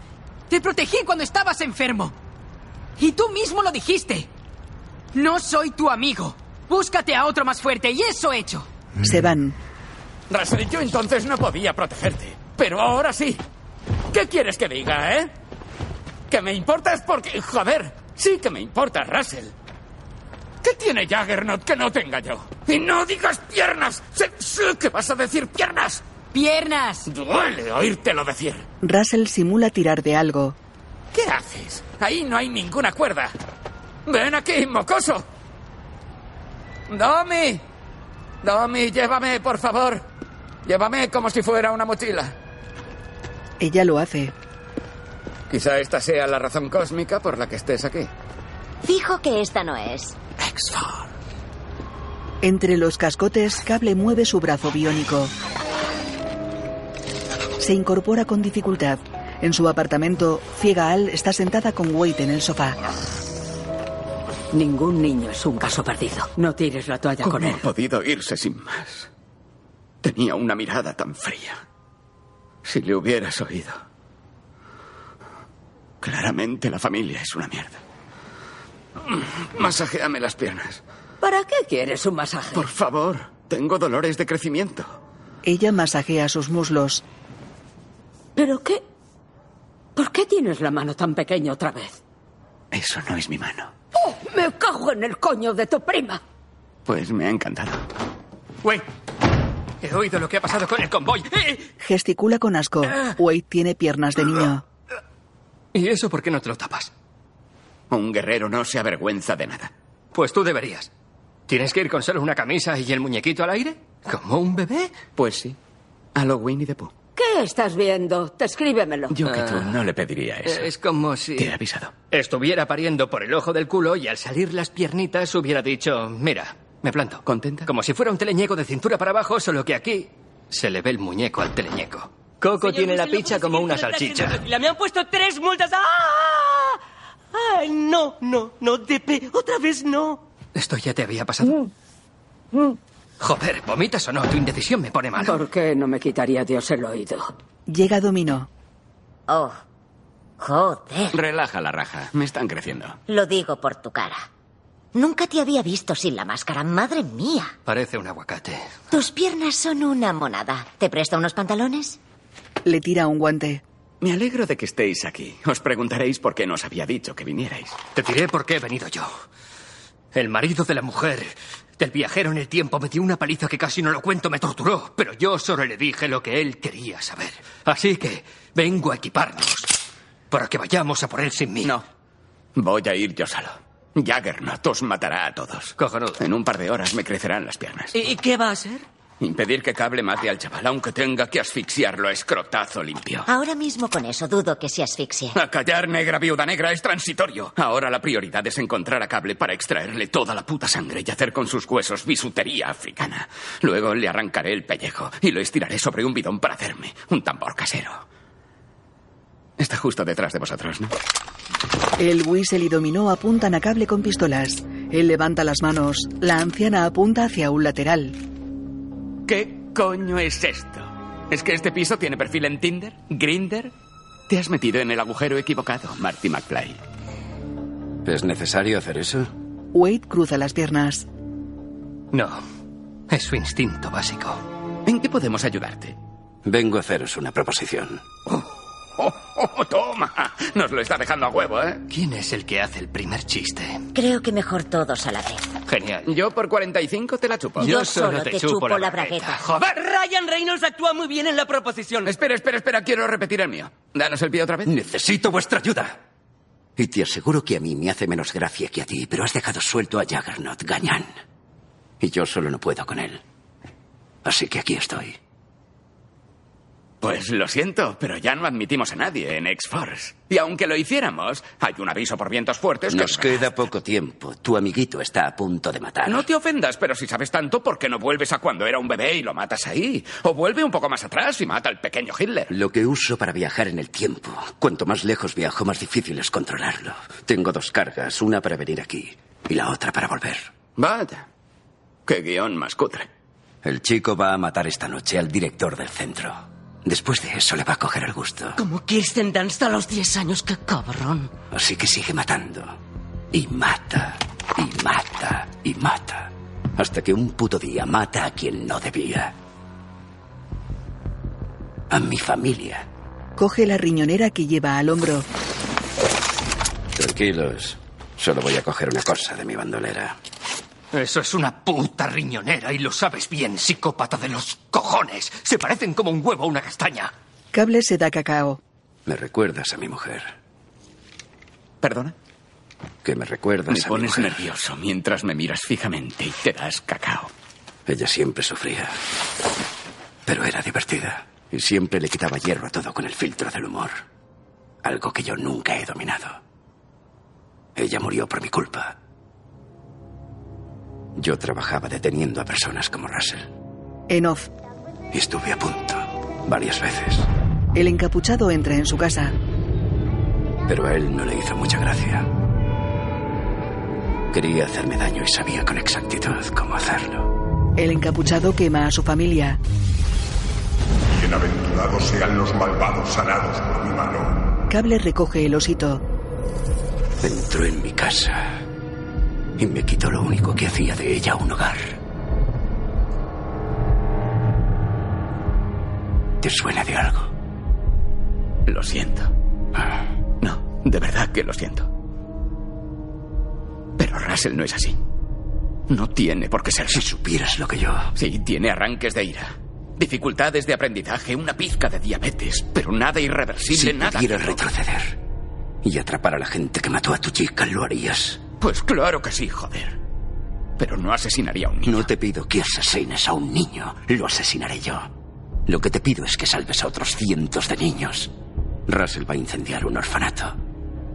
Te protegí cuando estabas enfermo. Y tú mismo lo dijiste. No soy tu amigo. Búscate a otro más fuerte y eso he hecho. Se van. Russell, yo entonces no podía protegerte. Pero ahora sí. ¿Qué quieres que diga, eh? Que me importas porque... Joder, sí que me importa, Russell. ¿Qué tiene Jaggernaut que no tenga yo? Y no digas piernas. Que vas a decir piernas. ¡Piernas! Duele oírtelo decir. Russell simula tirar de algo. ¿Qué haces? Ahí no hay ninguna cuerda. Ven aquí, mocoso. Domi. Domi, llévame, por favor. Llévame como si fuera una mochila. Ella lo hace. Quizá esta sea la razón cósmica por la que estés aquí. Fijo que esta no es. Entre los cascotes, Cable mueve su brazo biónico. Se incorpora con dificultad. En su apartamento, Ciega Al está sentada con Wade en el sofá. Ningún niño es un caso perdido. No tires la toalla con ¿Cómo él. ha podido irse sin más? Tenía una mirada tan fría. Si le hubieras oído. Claramente la familia es una mierda. Masajéame las piernas. ¿Para qué quieres un masaje? Por favor, tengo dolores de crecimiento. Ella masajea sus muslos. ¿Pero qué? ¿Por qué tienes la mano tan pequeña otra vez? Eso no es mi mano. ¡Oh, me cago en el coño de tu prima! Pues me ha encantado. Wait. He oído lo que ha pasado con el convoy. ¡Eh! Gesticula con asco. Wade tiene piernas de niño. ¿Y eso por qué no te lo tapas? Un guerrero no se avergüenza de nada. Pues tú deberías. ¿Tienes que ir con solo una camisa y el muñequito al aire? ¿Como un bebé? Pues sí. Halloween y the Pooh. ¿Qué estás viendo? Descríbemelo. Yo que tú no le pediría eso. Es como si... Te he avisado. Estuviera pariendo por el ojo del culo y al salir las piernitas hubiera dicho, mira, me planto. ¿Contenta? Como si fuera un teleñeco de cintura para abajo, solo que aquí se le ve el muñeco al teleñeco. Coco tiene la picha como una salchicha. La me han puesto tres multas. ¡Ah! ¡Ay, no, no, no, Depe! ¡Otra vez no! ¿Esto ya te había pasado? Joder, ¿vomitas o no? Tu indecisión me pone mal. ¿Por qué no me quitaría Dios el oído? Llega Dominó. Oh. Joder. Relaja la raja. Me están creciendo. Lo digo por tu cara. Nunca te había visto sin la máscara. Madre mía. Parece un aguacate. Tus piernas son una monada. ¿Te presto unos pantalones? Le tira un guante. Me alegro de que estéis aquí. Os preguntaréis por qué no os había dicho que vinierais. Te diré por qué he venido yo. El marido de la mujer del viajero en el tiempo me dio una paliza que casi no lo cuento, me torturó, pero yo solo le dije lo que él quería saber. Así que vengo a equiparnos para que vayamos a por él sin mí. No. Voy a ir yo solo. Jaggernaut os matará a todos. Cojonudo. En un par de horas me crecerán las piernas. ¿Y y qué va a hacer? Impedir que Cable mate al chaval, aunque tenga que asfixiarlo a escrotazo limpio. Ahora mismo con eso dudo que se asfixie. A callar, negra viuda negra, es transitorio. Ahora la prioridad es encontrar a Cable para extraerle toda la puta sangre y hacer con sus huesos bisutería africana. Luego le arrancaré el pellejo y lo estiraré sobre un bidón para hacerme un tambor casero. Está justo detrás de vosotros, ¿no? El Whistle y Dominó apuntan a Cable con pistolas. Él levanta las manos. La anciana apunta hacia un lateral. ¿Qué coño es esto? ¿Es que este piso tiene perfil en Tinder? ¿Grinder? Te has metido en el agujero equivocado, Marty McFly. ¿Es necesario hacer eso? Wade cruza las piernas. No, es su instinto básico. ¿En qué podemos ayudarte? Vengo a haceros una proposición. Oh, oh, toma. Nos lo está dejando a huevo, ¿eh? ¿Quién es el que hace el primer chiste? Creo que mejor todos a la vez. Genial. Yo por 45 te la chupo. Yo solo te chupo la bragueta. ¡Joder! Ryan Reynolds actúa muy bien en la proposición. Espera, espera, espera. Quiero repetir el mío. Danos el pie otra vez. Necesito vuestra ayuda. Y te aseguro que a mí me hace menos gracia que a ti, pero has dejado suelto a Juggernaut, gañán. Y yo solo no puedo con él. Así que aquí estoy. Pues lo siento, pero ya no admitimos a nadie en X-Force. Y aunque lo hiciéramos, hay un aviso por vientos fuertes que... Nos queda poco tiempo. Tu amiguito está a punto de matar. No te ofendas, pero si sabes tanto, ¿por qué no vuelves a cuando era un bebé y lo matas ahí? O vuelve un poco más atrás y mata al pequeño Hitler. Lo que uso para viajar en el tiempo. Cuanto más lejos viajo, más difícil es controlarlo. Tengo dos cargas, una para venir aquí y la otra para volver. Vaya. Qué guion más cutre. El chico va a matar esta noche al director del centro. Después de eso le va a coger el gusto. Como Kirsten Dunst a los 10 años, qué cabrón. Así que sigue matando. Y mata, y mata, y mata. Hasta que un puto día mata a quien no debía. A mi familia. Coge la riñonera que lleva al hombro. Tranquilos. Solo voy a coger una cosa de mi bandolera. Eso es una puta riñonera y lo sabes bien, psicópata de los cojones. Se parecen como un huevo a una castaña. Cable se da cacao. Me recuerdas a mi mujer. ¿Perdona? Que me recuerdas Me a mi pones mujer. nervioso mientras me miras fijamente y te das cacao. Ella siempre sufría. Pero era divertida. Y siempre le quitaba hierro a todo con el filtro del humor. algo que yo nunca he dominado. Ella murió por mi culpa. Yo trabajaba deteniendo a personas como Russell. En off, Y estuve a punto, varias veces. el encapuchado entra en su casa. Pero a él no le hizo mucha gracia. Quería hacerme daño y sabía con exactitud cómo hacerlo. El encapuchado quema a su familia. Bienaventurados sean los malvados sanados por mi mano. Cable recoge el osito. Entró en mi casa y me quitó lo único que hacía de ella un hogar. ¿Te suena de algo? Lo siento. No, de verdad que lo siento. Pero Russell no es así. No tiene por qué ser. Si supieras lo que yo. Sí, tiene arranques de ira. Dificultades de aprendizaje, una pizca de diabetes, pero nada irreversible, Si nada. que no- retroceder y atrapar a la gente que mató a tu chica, ¿lo harías? Pues claro que sí, joder. Pero no asesinaría a un niño. No te pido que asesines a un niño, lo asesinaré yo. Lo que te pido es que salves a otros cientos de niños. Russell va a incendiar un orfanato.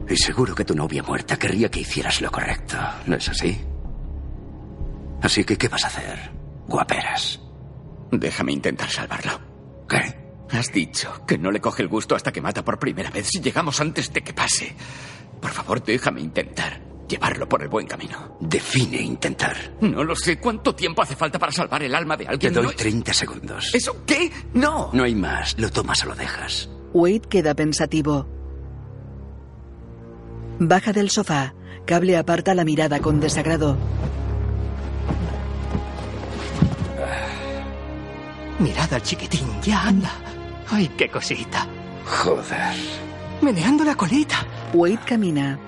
Y seguro que tu novia muerta querría que hicieras lo correcto, ¿no es así? Así que, ¿qué vas a hacer? Guaperas. Déjame intentar salvarlo. ¿Qué? Has dicho que no le coge el gusto hasta que mata por primera vez. Si llegamos antes de que pase. Por favor, déjame intentar llevarlo por el buen camino. Define intentar. No lo sé. ¿Cuánto tiempo hace falta para salvar el alma de Te alguien? doy No es- 30 segundos. ¿Eso qué? No. No hay más. Lo tomas o lo dejas. Wade queda pensativo. Baja del sofá. Cable aparta la mirada con desagrado. Mirad al chiquitín, ya anda. Ay, qué cosita. Joder. Meneando la colita. Wade camina.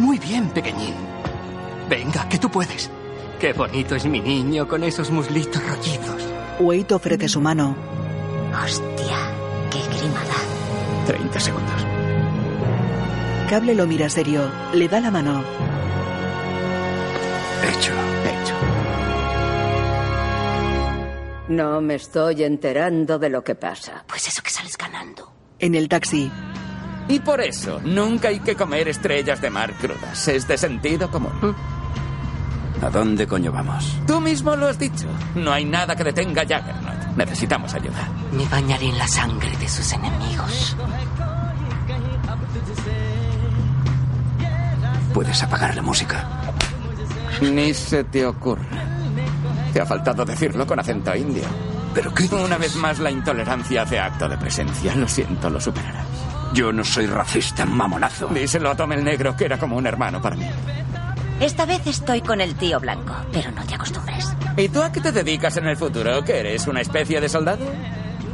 Muy bien, pequeñín. Venga, que tú puedes. Qué bonito es mi niño con esos muslitos rollizos. Wade ofrece su mano. Hostia, qué grimada. 30 segundos. Cable lo mira serio. Le da la mano. Hecho. Hecho. No me estoy enterando de lo que pasa. Pues eso que sales ganando. En el taxi. Y por eso, nunca hay que comer estrellas de mar crudas. Es de sentido común. ¿A dónde coño vamos? Tú mismo lo has dicho. No hay nada que detenga a Juggernaut. Necesitamos ayuda. Me bañaré en la sangre de sus enemigos. ¿Puedes apagar la música? Ni se te ocurra. Te ha faltado decirlo con acento indio. ¿Pero qué Una vez más la intolerancia hace acto de presencia. Lo siento, lo superarás. Yo no soy racista, mamonazo. Díselo a Tom el Negro, que era como un hermano para mí. Esta vez estoy con el tío blanco, pero no te acostumbres. ¿Y tú a qué te dedicas en el futuro? ¿Que eres una especie de soldado?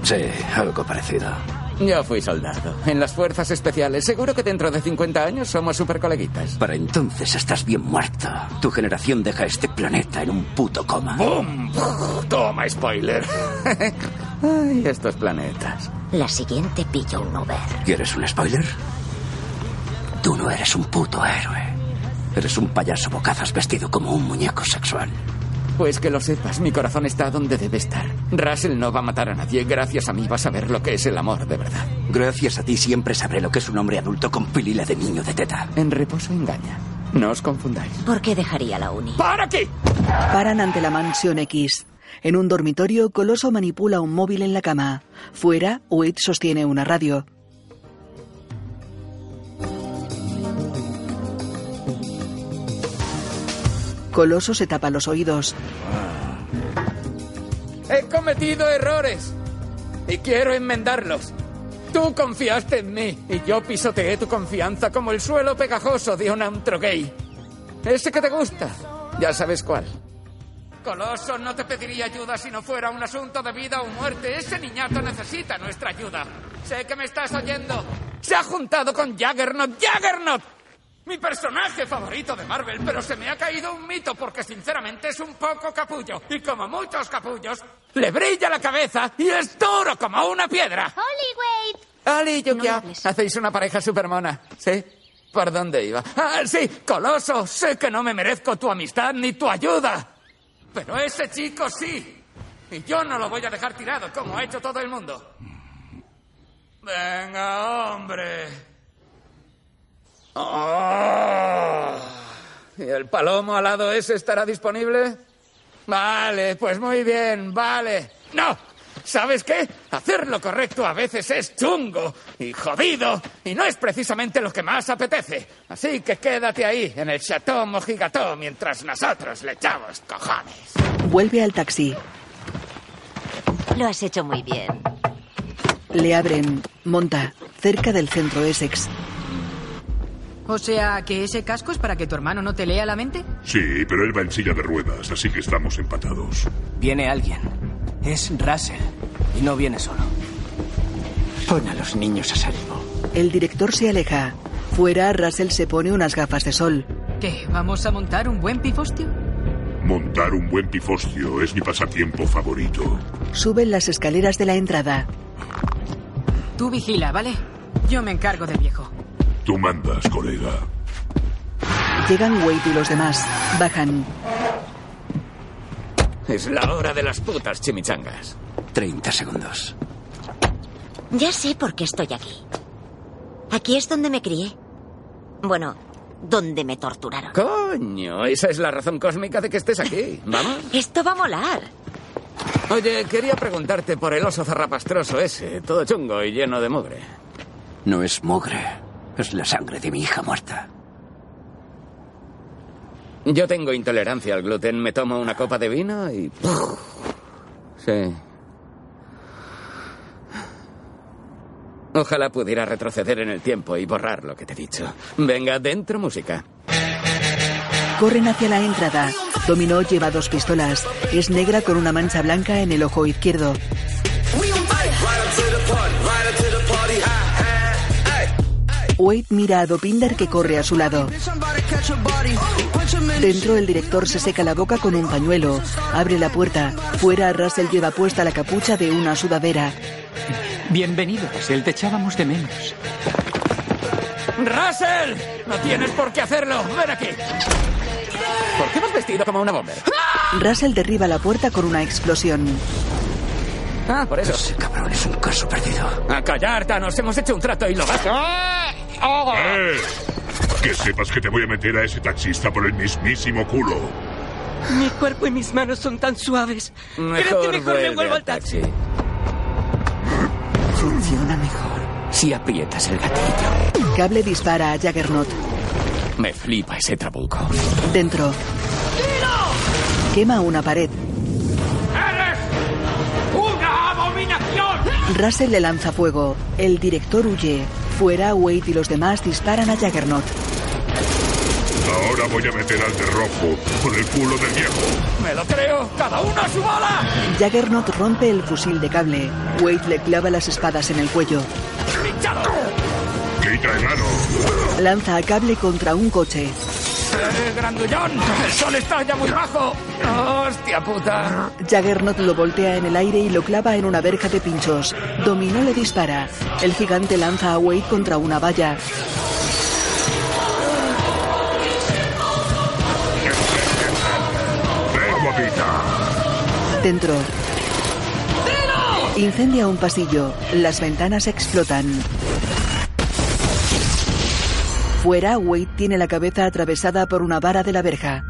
Sí, algo parecido. Yo fui soldado. En las fuerzas especiales. Seguro que dentro de 50 años somos super coleguitas. Para entonces estás bien muerto. Tu generación deja este planeta en un puto coma. ¡Bum! Toma, spoiler. Ay, estos planetas. La siguiente pillo un Uber. ¿Quieres un spoiler? Tú no eres un puto héroe. Eres un payaso bocazas vestido como un muñeco sexual. Pues que lo sepas, mi corazón está donde debe estar. Russell no va a matar a nadie. Gracias a mí vas a ver lo que es el amor de verdad. Gracias a ti siempre sabré lo que es un hombre adulto con pilila de niño de teta. En reposo engaña. No os confundáis. ¿Por qué dejaría la uni? ¡Para aquí! Paran ante la mansión X. En un dormitorio, Coloso manipula un móvil en la cama. Fuera, Wade sostiene una radio. Coloso se tapa los oídos. He cometido errores y quiero enmendarlos. Tú confiaste en mí y yo pisoteé tu confianza como el suelo pegajoso de un antro gay. Ese que te gusta, ya sabes cuál. Coloso, no te pediría ayuda si no fuera un asunto de vida o muerte. Ese niñato necesita nuestra ayuda. Sé que me estás oyendo. Se ha juntado con Juggernaut. ¡Juggernaut! Mi personaje favorito de Marvel, pero se me ha caído un mito porque sinceramente es un poco capullo. Y como muchos capullos, le brilla la cabeza y es duro como una piedra. ¡Holly, Wade! Ali, Yukia, hacéis una pareja supermona, ¿sí? ¿Por dónde iba? Ah, sí, Coloso, sé que no me merezco tu amistad ni tu ayuda. Pero ese chico sí. Y yo no lo voy a dejar tirado como ha hecho todo el mundo. Venga, hombre. Oh. ¿Y el palomo alado ese estará disponible? Vale, pues muy bien, vale. ¡No! ¿Sabes qué? Hacer lo correcto a veces es chungo y jodido y no es precisamente lo que más apetece. Así que quédate ahí, en el Chateau Mojigató, mientras nosotros le echamos cojones. Vuelve al taxi. Lo has hecho muy bien. Le abren. Monta. Cerca del centro Essex. O sea, que ese casco es para que tu hermano no te lea la mente. Sí, pero él va en silla de ruedas, así que estamos empatados. Viene alguien. Es Russell. Y no viene solo. Pon a los niños a salvo. El director se aleja. Fuera, Russell se pone unas gafas de sol. ¿Qué? ¿Vamos a montar un buen pifostio? Montar un buen pifostio es mi pasatiempo favorito. Suben las escaleras de la entrada. Tú vigila, ¿vale? Yo me encargo del viejo. Tú mandas, colega. Llegan Wade y los demás. Bajan. Es la hora de las putas chimichangas. 30 segundos. Ya sé por qué estoy aquí. Aquí es donde me crié. Bueno, donde me torturaron. Coño, esa es la razón cósmica de que estés aquí. ¿Vamos? Esto va a molar. Oye, quería preguntarte por el oso zarrapastroso ese, todo chungo y lleno de mugre. No es mugre, es la sangre de mi hija muerta. Yo tengo intolerancia al gluten. Me tomo una copa de vino y... Sí. Ojalá pudiera retroceder en el tiempo y borrar lo que te he dicho. Venga, dentro música. Corren hacia la entrada. Dominó lleva dos pistolas. Es negra con una mancha blanca en el ojo izquierdo. Wade mira a Dopinder que corre a su lado. Dentro el director se seca la boca con un pañuelo. Abre la puerta. Fuera Russell lleva puesta la capucha de una sudadera. Bienvenido, Russell. Te echábamos de menos. ¡Russell! No tienes por qué hacerlo. Ven aquí. ¿Por qué vas vestido como una bomber? Russell derriba la puerta con una explosión. Ah, por eso. Ese cabrón es un caso perdido. A callar, Thanos. Hemos hecho un trato y lo vas... ¡Ah! ¡Eh! Que sepas que te voy a meter a ese taxista por el mismísimo culo. Mi cuerpo y mis manos son tan suaves. Creo que Mejor mejor me vuelvo al taxi. taxi. Funciona mejor si aprietas el gatillo. Cable dispara a Jaggernaut. Me flipa ese trabuco. Dentro. Quema una pared. ¡Eres una abominación! Russell le lanza fuego. El director huye. Fuera, Wade y los demás disparan a Jaggernaut. Ahora voy a meter al de rojo por el culo del viejo. ¡Me lo creo! ¡Cada uno a su bola! Jaggernaut rompe el fusil de cable. Wade le clava las espadas en el cuello. ¡Pinchado! ¡Quita enano! Lanza a cable contra un coche. ¡Eh, grandullón! ¡El sol está ya muy bajo! ¡Hostia puta! Jaggernaut lo voltea en el aire y lo clava en una verja de pinchos. Dominó le dispara. El gigante lanza a Wade contra una valla. ¡Ven, guapita! Dentro. Incendia un pasillo. Las ventanas explotan. Fuera, Wade tiene la cabeza atravesada por una vara de la verja.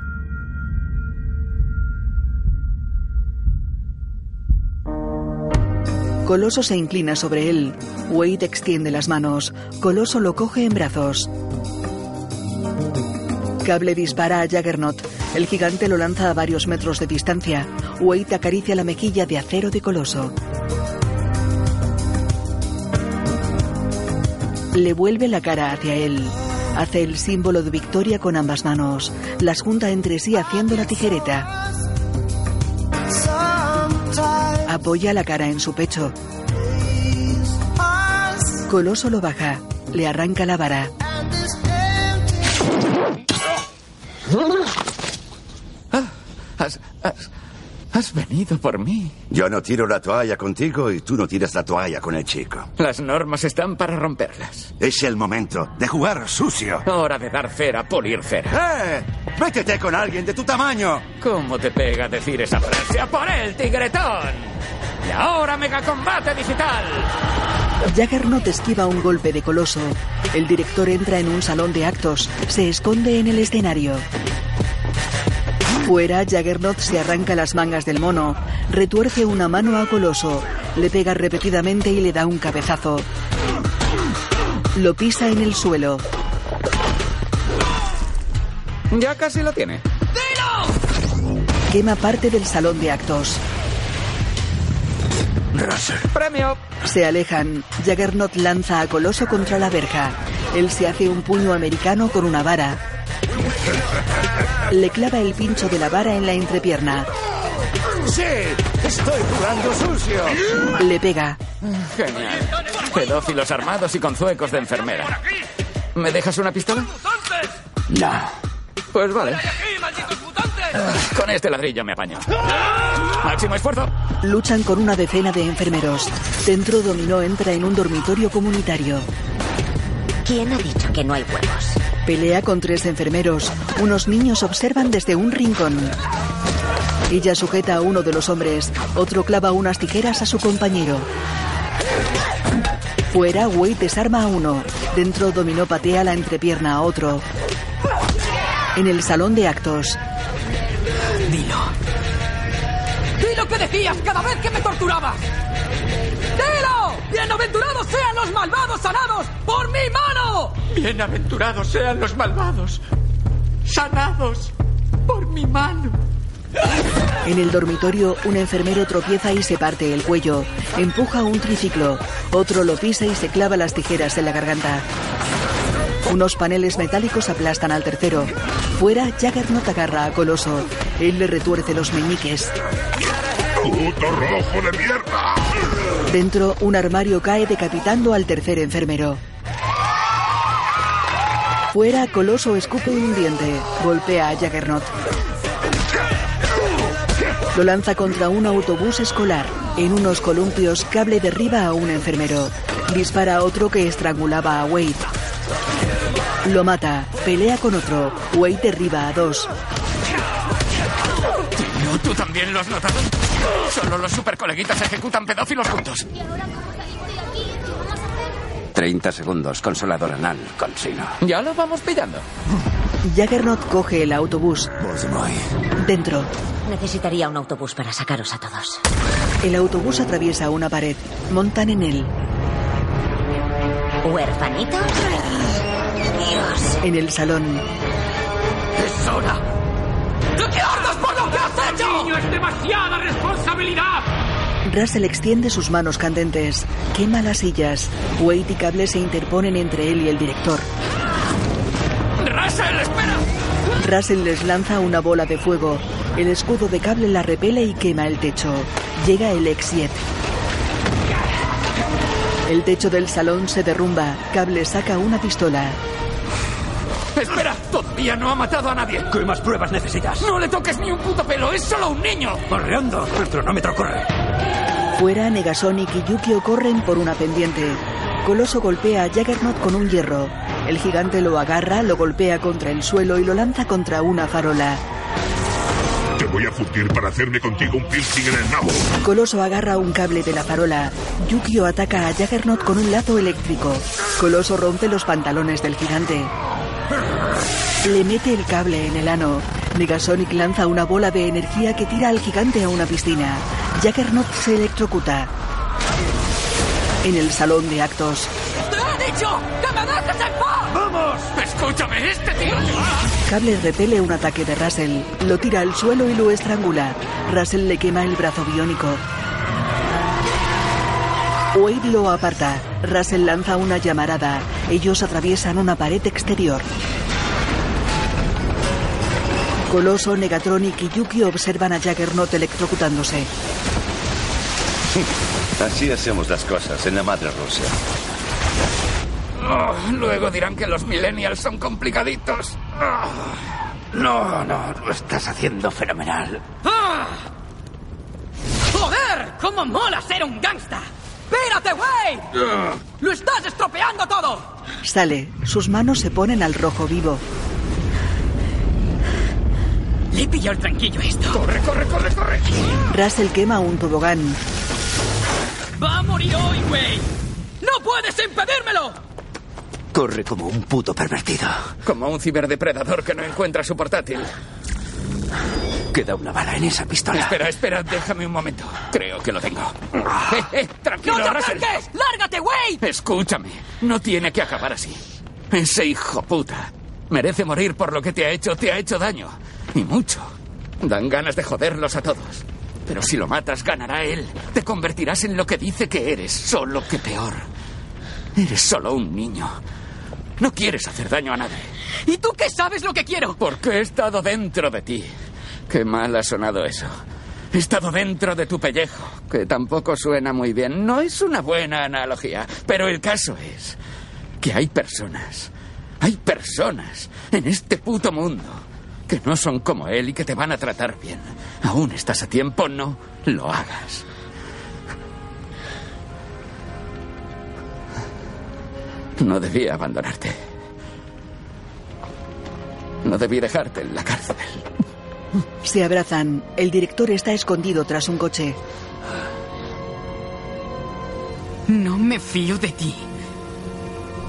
Coloso se inclina sobre él. Wade extiende las manos. Coloso lo coge en brazos. Cable dispara a Jaggernaut. El gigante lo lanza a varios metros de distancia. Wade acaricia la mejilla de acero de Coloso. Le vuelve la cara hacia él. Hace el símbolo de victoria con ambas manos. Las junta entre sí haciendo la tijereta. Apoya la cara en su pecho. Coloso lo baja. Le arranca la vara. Has, has, has venido por mí. Yo no tiro la toalla contigo y tú no tiras la toalla con el chico. Las normas están para romperlas. Es el momento de jugar sucio. Hora de dar cera, pulir cera. ¡Eh! ¡Métete con alguien de tu tamaño! ¿Cómo te pega decir esa frase? ¡A por él, tigretón! Y ahora, Mega Combate Digital. Juggernaut esquiva un golpe de Coloso. El director entra en un salón de actos. Se esconde en el escenario. Fuera, Juggernaut se arranca las mangas del mono. Retuerce una mano a Coloso. Le pega repetidamente y le da un cabezazo. Lo pisa en el suelo. Ya casi lo tiene. Quema parte del salón de actos. ¡Premio! Se alejan. Juggernaut lanza a Coloso contra la verja. Él se hace un puño americano con una vara. Le clava el pincho de la vara en la entrepierna. ¡Sí! ¡Estoy jugando sucio! Le pega. Genial. Pedófilos armados y con zuecos de enfermera. ¿Me dejas una pistola? No. Pues vale. Con este ladrillo me apaño. Máximo esfuerzo. Luchan con una decena de enfermeros. Dentro Dominó entra en un dormitorio comunitario. ¿Quién ha dicho que no hay huevos? Pelea con tres enfermeros. Unos niños observan desde un rincón. Ella sujeta a uno de los hombres. Otro clava unas tijeras a su compañero. Fuera, Wade desarma a uno. Dentro, Dominó patea la entrepierna a otro. En el salón de actos, Dilo. ¡Di lo que decías cada vez que me torturabas! ¡Dilo! ¡Bienaventurados sean los malvados sanados por mi mano! Bienaventurados sean los malvados, sanados por mi mano. En el dormitorio, un enfermero tropieza y se parte el cuello. Empuja un triciclo. Otro lo pisa y se clava las tijeras en la garganta. Unos paneles metálicos aplastan al tercero. Fuera, Juggernaut agarra a Coloso. Él le retuerce los meñiques. ¡Puto rojo de mierda! Dentro, un armario cae decapitando al tercer enfermero. Fuera, Coloso escupe un diente. Golpea a Juggernaut. Lo lanza contra un autobús escolar. En unos columpios, Cable derriba a un enfermero. Dispara a otro que estrangulaba a Wade. Lo mata. Pelea con otro. Wade derriba a dos. Tío, ¿tú también lo has notado? Solo los supercoleguitas ejecutan pedófilos juntos. 30 segundos, consolador anal, consino. Ya lo vamos pillando. Juggernaut coge el autobús. Dentro, Necesitaría un autobús para sacaros a todos. el autobús atraviesa una pared. Montan en él. ¿Huerfanito? En el salón, ¡Es hora! ¡No te ardas por lo que has hecho! ¡Niño, es demasiada responsabilidad! Russell extiende sus manos candentes. Quema las sillas. Wade y Cable se interponen entre él y el director. ¡Russell, espera! Russell les lanza una bola de fuego. El escudo de Cable la repele y quema el techo. Llega el X-7. El techo del salón se derrumba. Cable saca una pistola. ¡Espera! ¡Todavía no ha matado a nadie! ¿Qué más pruebas necesitas? ¡No le toques ni un puto pelo! ¡Es solo un niño! Correando, el cronómetro corre. Fuera, Negasonic y Yukio corren por una pendiente. Coloso golpea a Juggernaut con un hierro. El gigante lo agarra, lo golpea contra el suelo y lo lanza contra una farola. Te voy a fundir para hacerme contigo un piercing en el nabo. Coloso agarra un cable de la farola. Yukio ataca a Juggernaut con un lazo eléctrico. Coloso rompe los pantalones del gigante. Le mete el cable en el ano. Negasonic lanza una bola de energía que tira al gigante a una piscina. Juggernaut se electrocuta. En el salón de actos, ¡Te he dicho que me dejes en paz! ¡Vamos! ¡Escúchame! ¡Este tío! Cable repele un ataque de Russell. Lo tira al suelo y lo estrangula. Russell le quema el brazo biónico. Wade lo aparta. Russell lanza una llamarada. Ellos atraviesan una pared exterior. Coloso, Negatronic y Yuki observan a Juggernaut electrocutándose. Así hacemos las cosas en la madre Rusia. Oh, luego dirán que los millennials son complicaditos. Ah. No, no, lo estás haciendo fenomenal. ¡Ah! ¡Joder! ¡Cómo mola ser un gangsta! ¡Pírate, güey! ¡Lo estás estropeando todo! Sale. Sus manos se ponen al rojo vivo. Le he pillado el tranquillo esto. ¡Corre, corre, corre, corre! Russell quema un tobogán. ¡Va a morir hoy, güey! ¡No puedes impedírmelo! Corre como un puto pervertido. Como un ciberdepredador que no encuentra su portátil. Queda una bala en esa pistola. Espera, espera, déjame un momento. Creo que lo tengo. Eh, eh, tranquilo, ¡No te Russell. acerques! ¡Lárgate, Wade! Escúchame, no tiene que acabar así. Ese hijo puta merece morir por lo que te ha hecho, te ha hecho daño. Y mucho. Dan ganas de joderlos a todos. Pero si lo matas, ganará él. Te convertirás en lo que dice que eres, solo que peor. Eres solo un niño. No quieres hacer daño a nadie. ¿Y tú qué sabes lo que quiero? Porque he estado dentro de ti. Qué mal ha sonado eso. He estado dentro de tu pellejo, que tampoco suena muy bien. No es una buena analogía, pero el caso es que hay personas, hay personas en este puto mundo que no son como él y que te van a tratar bien. Aún estás a tiempo, no lo hagas. No debía abandonarte. No debí dejarte en la cárcel. Se abrazan. El director está escondido tras un coche. No me fío de ti.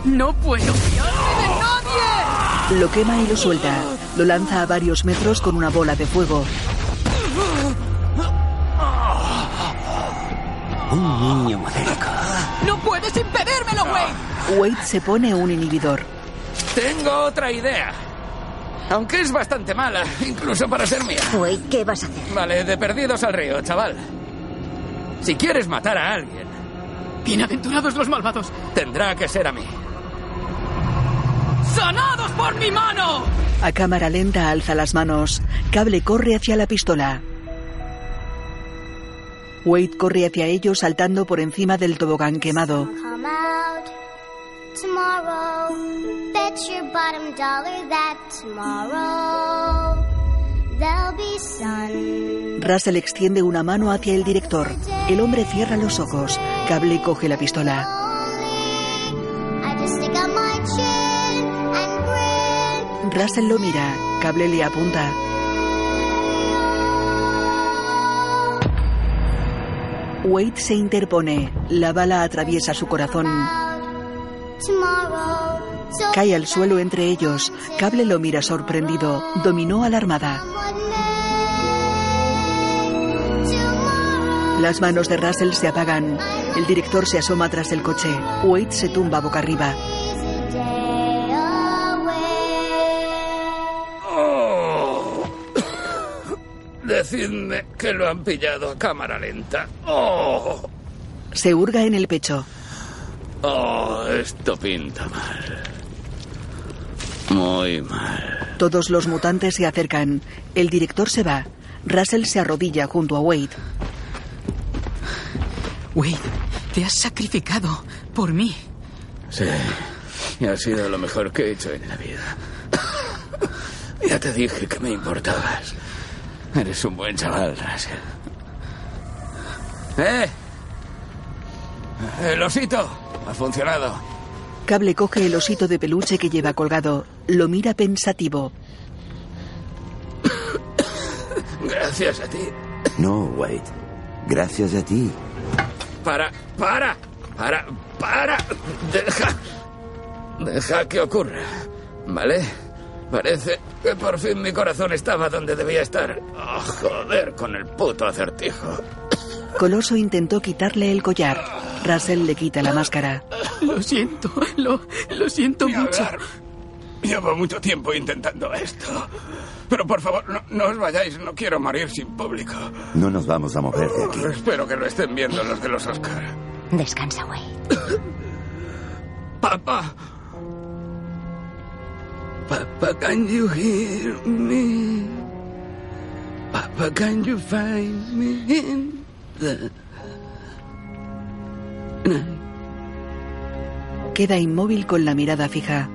No puedo fiarme de nadie. Lo quema y lo suelta. Lo lanza a varios metros con una bola de fuego. Un niño modélico. ¡No puedes impedírmelo, Wade! Wade se pone un inhibidor. Tengo otra idea. Aunque es bastante mala, incluso para ser mía. Wade, ¿qué vas a hacer? Vale, de perdidos al río, chaval. Si quieres matar a alguien, Bienaventurados los malvados. tendrá que ser a mí. ¡Sanados por mi mano! A cámara lenta alza las manos. Cable corre hacia la pistola. Wade corre hacia ellos saltando por encima del tobogán quemado. Tomorrow. Bet your bottom dollar that tomorrow there'll be sun. Russell extiende una mano hacia el director. El hombre cierra los ojos. Cable coge la pistola. Russell lo mira. Cable le apunta. Wade se interpone. La bala atraviesa su corazón. Cae al suelo entre ellos. Cable lo mira sorprendido. Dominó alarmada. Las manos de Russell se apagan. El director se asoma tras el coche. Wade se tumba boca arriba. Oh. Decidme que lo han pillado a cámara lenta. Oh, Se hurga en el pecho. Oh, esto pinta mal. Muy mal. Todos los mutantes se acercan. El director se va. Russell se arrodilla junto a Wade. Wade, te has sacrificado por mí. Sí, y ha sido lo mejor que he hecho en la vida. Ya te dije que me importabas. Eres un buen chaval, Russell. ¡Eh! El osito ha funcionado. Cable coge el osito de peluche que lleva colgado. Lo mira pensativo. Gracias a ti. No, Wade. Gracias a ti. Para, para, para, para. Deja. Deja que ocurra. ¿Vale? Parece que por fin mi corazón estaba donde debía estar. Oh, joder, con el puto acertijo. Coloso intentó quitarle el collar. Russell le quita la máscara. Lo siento, lo, lo siento Ni mucho. hablar. Llevo mucho tiempo intentando esto. Pero por favor, no, no os vayáis. No quiero morir sin público. No nos vamos a mover de aquí. Espero que lo estén viendo los de los Oscar. Descansa, Wade. Papá. Papa, can you hear me? Papa, can you find me? Queda inmóvil con la mirada fija.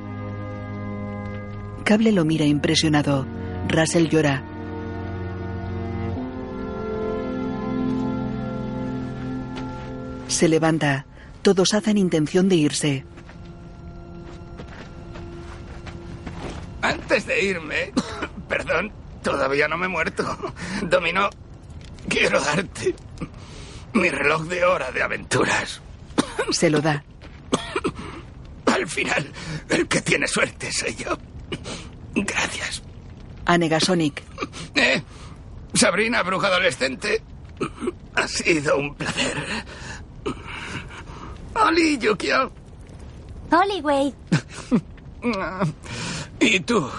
Cable lo mira impresionado. Russell llora. Se levanta. Todos hacen intención de irse. Antes de irme, perdón, todavía no me he muerto. Dominó, quiero darte mi reloj de hora de aventuras. Se lo da. Al final, el que tiene suerte soy yo. Gracias. A Negasonic. Eh, Sabrina, bruja adolescente. Ha sido un placer. Oli, Yukio. Oli, Wade. Y tú,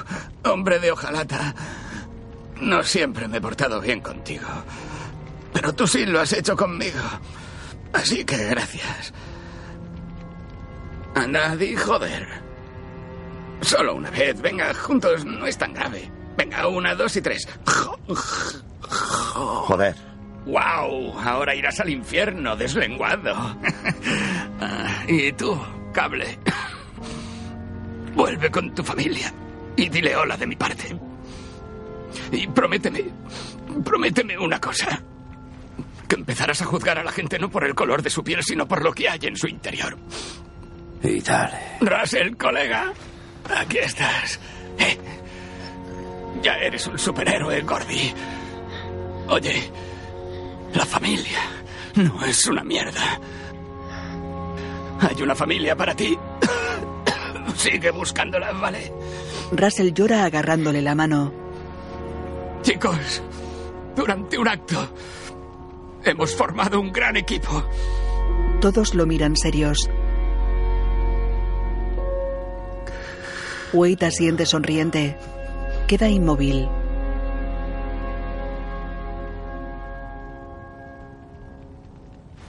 hombre de hojalata. No siempre me he portado bien contigo. Pero tú sí lo has hecho conmigo. Así que gracias. Anda, di joder. Solo una vez. Venga, juntos. No es tan grave. Venga, una, dos y tres. Joder. ¡Wow! Ahora irás al infierno, deslenguado. Ah, y tú, cable. Vuelve con tu familia y dile hola de mi parte. Y prométeme, prométeme una cosa. Que empezarás a juzgar a la gente no por el color de su piel, sino por lo que hay en su interior. Y dale. Russell, colega, aquí estás. Eh, ya eres un superhéroe, Gordy. Oye, la familia no es una mierda. Hay una familia para ti. Sigue buscándola, ¿vale? Russell llora agarrándole la mano. Chicos, durante un acto hemos formado un gran equipo. Todos lo miran serios. Wade asiente sonriente. Queda inmóvil.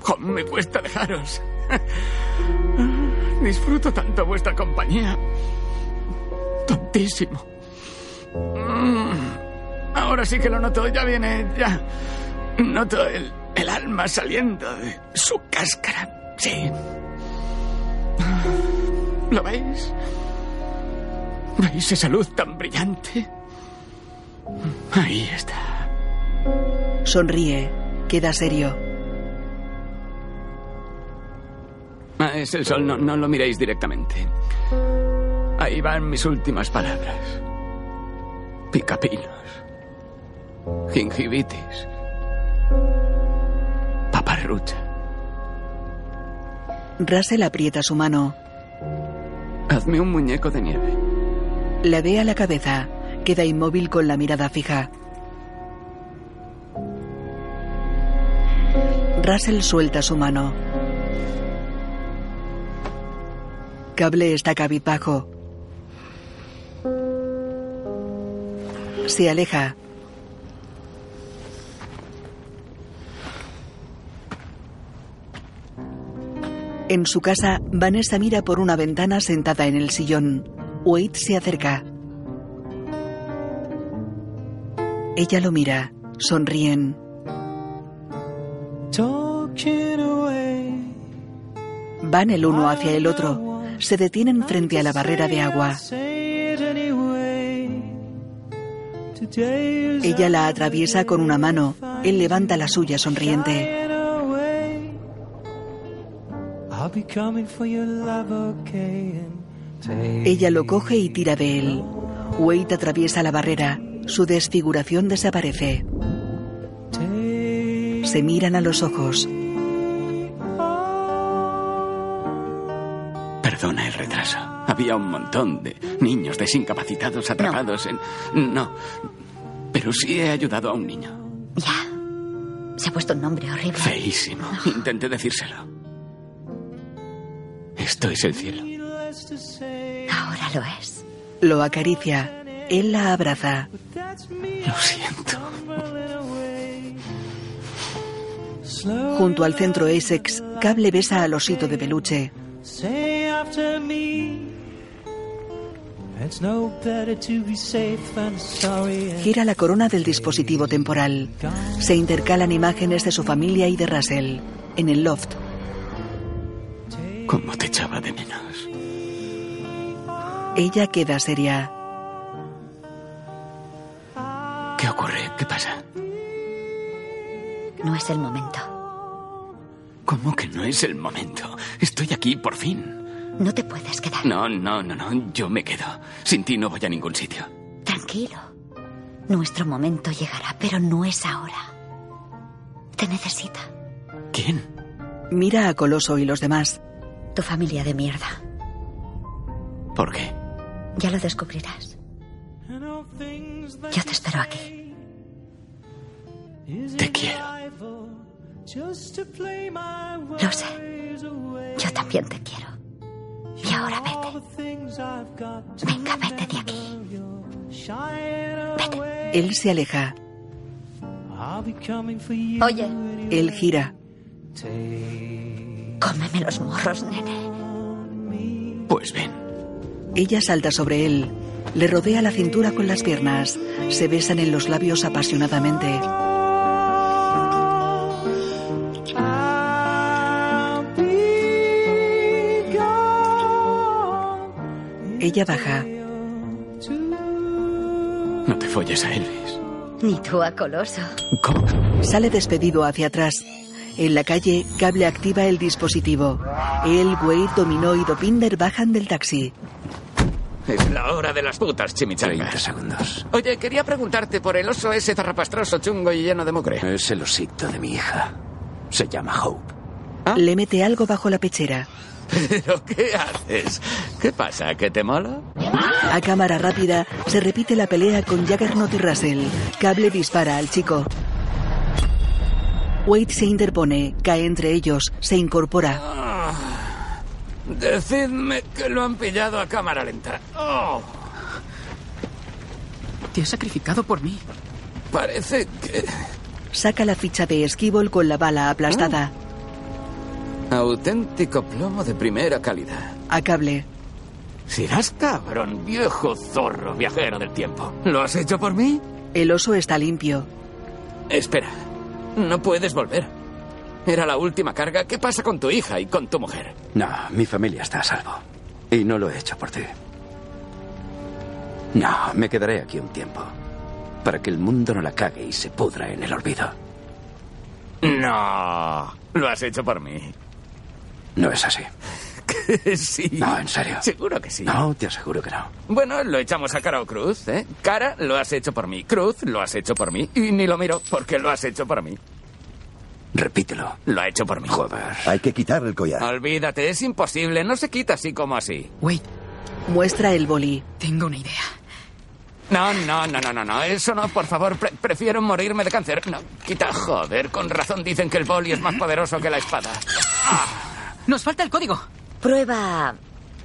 Oh, me cuesta dejaros. Disfruto tanto vuestra compañía. Tontísimo. Mm, Ahora sí que lo noto, ya viene, ya. Noto el, el alma saliendo de su cáscara. Sí. ¿Lo veis? ¿Veis esa luz tan brillante? Ahí está. Sonríe. Queda serio. Ah, es el sol, no, no lo miréis directamente. Ahí van mis últimas palabras. Picapinos. Gingivitis. Paparrucha. Russell aprieta su mano. Hazme un muñeco de nieve. La ve a la cabeza. Queda inmóvil con la mirada fija. Russell suelta su mano. Cable está cabizbajo. Se aleja. En su casa, Vanessa mira por una ventana sentada en el sillón. Wade se acerca. Ella lo mira. Sonríen. Van el uno hacia el otro. Se detienen frente a la barrera de agua. Ella la atraviesa con una mano. Él levanta la suya sonriente. Ella lo coge y tira de él. Wade atraviesa la barrera. Su desfiguración desaparece. Se miran a los ojos. Perdona el retraso. Había un montón de niños desincapacitados atrapados en... No. Pero sí he ayudado a un niño. Ya. Se ha puesto un nombre horrible. Feísimo. Intenté decírselo. Esto es el cielo. Ahora lo es. Lo acaricia. Él la abraza. Lo siento. Junto al centro Essex, Cable besa al osito de peluche. Gira la corona del dispositivo temporal. Se intercalan imágenes de su familia y de Russell. En el loft, ¿Cómo te echaba de menos? ella queda seria. ¿Qué ocurre? ¿Qué pasa? No es el momento. ¿Cómo que no es el momento? Estoy aquí por fin. No te puedes quedar. No, no, no, no. Yo me quedo. Sin ti no voy a ningún sitio. Tranquilo. Nuestro momento llegará, pero no es ahora. Te necesita. ¿Quién? Mira a Coloso y los demás. Tu familia de mierda. ¿Por qué? Ya lo descubrirás. Yo te espero aquí. Te quiero. Lo sé. Yo también te quiero. Y ahora vete. Venga, vete de aquí. Él se aleja. Oye, Él gira. Cómeme los morros, nene. Pues ven. Ella salta sobre él. Le rodea la cintura con las piernas. Se besan en los labios apasionadamente. Ella baja. No te folles a Elvis. Ni tú a Coloso. Sale despedido hacia atrás. En la calle, Cable activa el dispositivo. Él, Wade, Dominó y Dopinder bajan del taxi. Es la hora de las putas, chimichangas. 30 segundos. Oye, quería preguntarte por el oso ese zarrapastroso, chungo y lleno de mugre. Es el osito de mi hija. Se llama Hope. Le mete algo bajo la pechera. ¿Pero qué haces? ¿Qué pasa? ¿Que te mola? A cámara rápida, se repite la pelea con Jaggernaut y Russell. Cable dispara al chico. Wade se interpone, cae entre ellos, se incorpora. Decidme que lo han pillado a cámara lenta. Oh, Te has sacrificado por mí. parece que... Saca la ficha de esquibol con la bala aplastada. Auténtico plomo de primera calidad. A cable. Serás cabrón, viejo zorro, viajero del tiempo. ¿Lo has hecho por mí? El oso está limpio. Espera, no puedes volver. Era la última carga. ¿Qué pasa con tu hija y con tu mujer? No, mi familia está a salvo. Y no lo he hecho por ti. No, me quedaré aquí un tiempo. Para que el mundo no la cague y se pudra en el olvido. No, lo has hecho por mí. No es así. Que sí. No, en serio. Seguro que sí. No, te aseguro que no. Bueno, lo echamos a cara o Cruz, ¿eh? Cara, lo has hecho por mí. Cruz, lo has hecho por mí. Y ni lo miro porque lo has hecho por mí. Repítelo. Lo ha hecho por mí. Joder. Hay que quitar el collar. Olvídate, es imposible. No se quita así como así. Wait, Muestra el boli. tengo una idea. No, no, no, no, no, no. Eso no, por favor. Pre- prefiero morirme de cáncer. No, quita, joder. Con razón dicen que el boli es más poderoso que la espada. Nos falta el código. Prueba.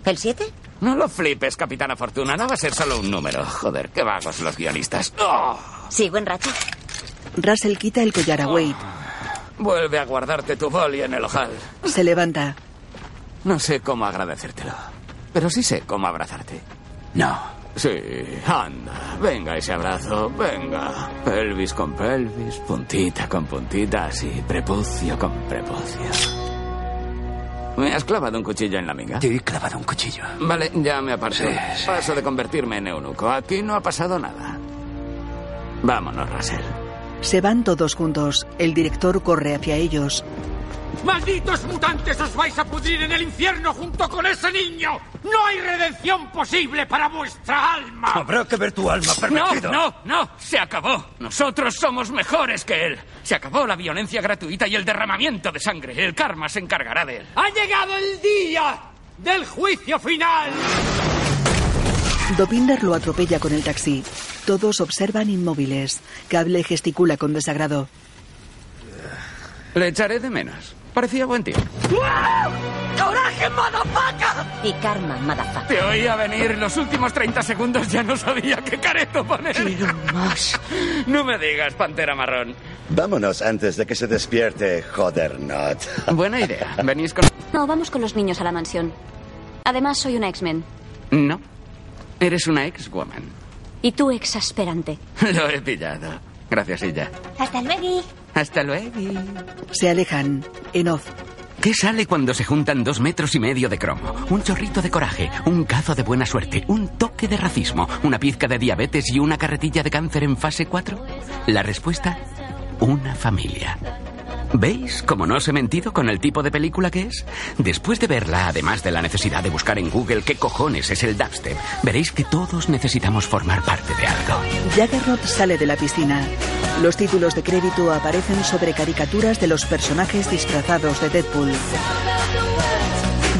¿El 7? No lo flipes, Capitana Fortuna. No va a ser solo un número. Joder, qué vagos los guionistas. ¡Oh! Sigo en racha. Russell quita el collar a Wade. Vuelve a guardarte tu boli en el ojal. Se levanta. No sé cómo agradecértelo, pero sí sé cómo abrazarte. No. Sí, anda. Venga ese abrazo, venga. Pelvis con pelvis, puntita con puntita, así, prepucio con prepucio. ¿Me has clavado un cuchillo en la minga? Te he clavado un cuchillo. Vale, ya me aparto. Sí, sí. Paso de convertirme en eunuco. Aquí no ha pasado nada. Vámonos, Russell. Se van todos juntos. El director corre hacia ellos. ¡Malditos mutantes! ¡Os vais a pudrir en el infierno junto con ese niño! ¡No hay redención posible para vuestra alma! Habrá que ver tu alma, No, pervertido. no, no, se acabó. Nosotros somos mejores que él. Se acabó la violencia gratuita y el derramamiento de sangre. El karma se encargará de él. ¡Ha llegado el día del juicio final! Dopinder lo atropella con el taxi. Todos observan inmóviles. Cable gesticula con desagrado. Le echaré de menos. Parecía buen tío. ¡Coraje, madafaca! Y karma, madafaca. Te oía venir. Los últimos 30 segundos ya no sabía qué careto poner. Quiero más. No me digas, pantera marrón. Vámonos antes de que se despierte, joder, not. Buena idea. ¿Venís con...? No, vamos con los niños a la mansión. Además, soy una X-Men. No. Eres una ex-woman. Y tú exasperante. Lo he pillado. Gracias, ella. Hasta luego. Hasta luego. Se alejan. En off. ¿Qué sale cuando se juntan dos metros y medio de cromo? Un chorrito de coraje, un cazo de buena suerte, un toque de racismo, una pizca de diabetes y una carretilla de cáncer en fase 4. La respuesta, una familia. ¿Veis cómo no os he mentido con el tipo de película que es? Después de verla, además de la necesidad de buscar en Google qué cojones es el dubstep, veréis que todos necesitamos formar parte de algo. Jaggernaut sale de la piscina. Los títulos de crédito aparecen sobre caricaturas de los personajes disfrazados de Deadpool.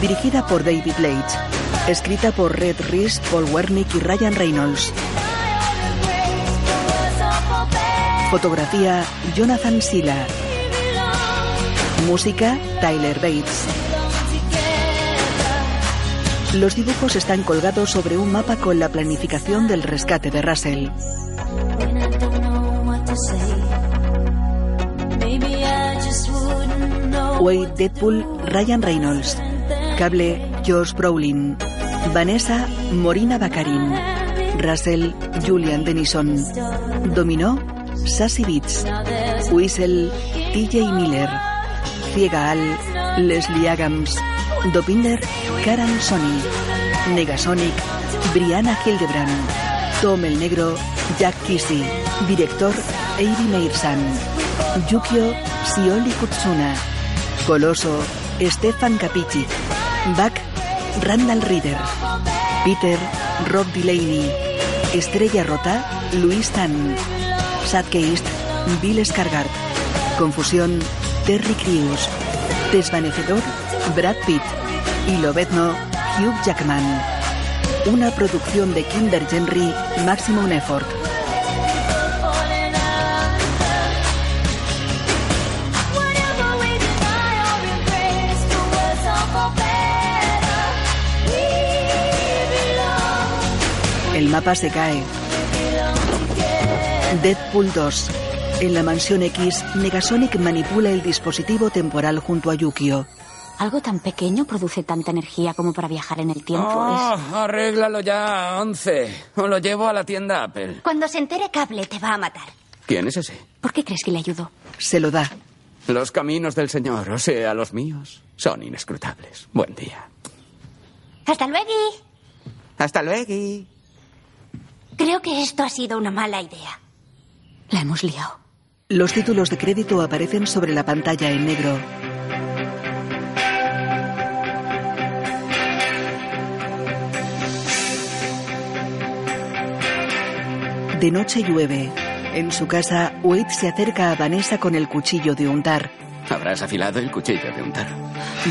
Dirigida por David Leitch. Escrita por Red Reese, Paul Wernick y Ryan Reynolds. Fotografía Jonathan Silla. Música Tyler Bates. Los dibujos están colgados sobre un mapa con la planificación del rescate de Russell. Wade Deadpool, Ryan Reynolds. Cable, Josh Brolin. Vanessa, Morina Baccarin. Russell, Julian Denison. Dominó, Sassy Beats. Whistle, TJ Miller. Ciega Al, Leslie Adams. Dopinder, Karan Sony. Negasonic, Brianna Hildebrand. Tom el Negro, Jack Kissy. Director, Avi Meirsan. Yukio, Sioli Kutsuna. Coloso, Stefan Capici. Buck, Randall Reader. Peter, Rob Delaney. Estrella Rota, Luis Tan. Sadgeist, Bill Scargard. Confusión, Terry Crews. Desvanecedor, Brad Pitt. Y Lobezno, Hugh Jackman. Una producción de Kinder Henry, Maximum Effort. El mapa se cae. Deadpool 2. En la mansión X, Negasonic manipula el dispositivo temporal junto a Yukio. Algo tan pequeño produce tanta energía como para viajar en el tiempo. Oh, arréglalo ya, once. O lo llevo a la tienda Apple. Cuando se entere Cable te va a matar. ¿Quién es ese? ¿Por qué crees que le ayudó? Se lo da. Los caminos del Señor, o sea, los míos, son inescrutables. Buen día. Hasta luego. Hasta luego. Creo que esto ha sido una mala idea. La hemos liado. Los títulos de crédito aparecen sobre la pantalla en negro. De noche llueve. En su casa, Wade se acerca a Vanessa con el cuchillo de untar. Habrás afilado el cuchillo de untar.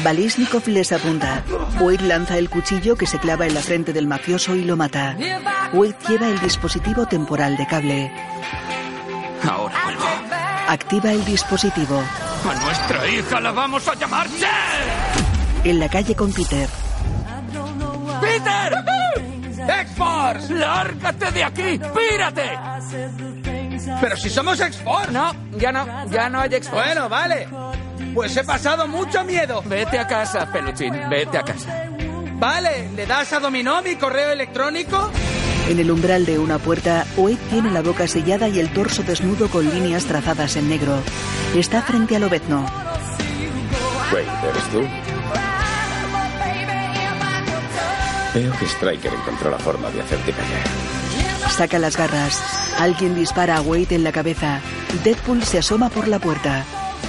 Balisnikov les apunta. Wade lanza el cuchillo que se clava en la frente del mafioso y lo mata. Wade lleva el dispositivo temporal de cable. Ahora. Activa el dispositivo. A nuestra hija la vamos a llamar. En la calle con Peter. ¡Peter! ¡X-Force! ¡Lárgate de aquí! ¡Pírate! Pero si somos X-Force. No, ya no. Ya no hay X-Force. Bueno, vale. Pues he pasado mucho miedo. Vete a casa, peluchín. Vete a casa. Vale, ¿le das a Dominó mi correo electrónico? En el umbral de una puerta, Wade tiene la boca sellada y el torso desnudo con líneas trazadas en negro. Está frente a Lobezno. Wade, ¿eres tú? Veo que Striker encontró la forma de hacerte callar. Saca las garras. Alguien dispara a Wade en la cabeza. Deadpool se asoma por la puerta.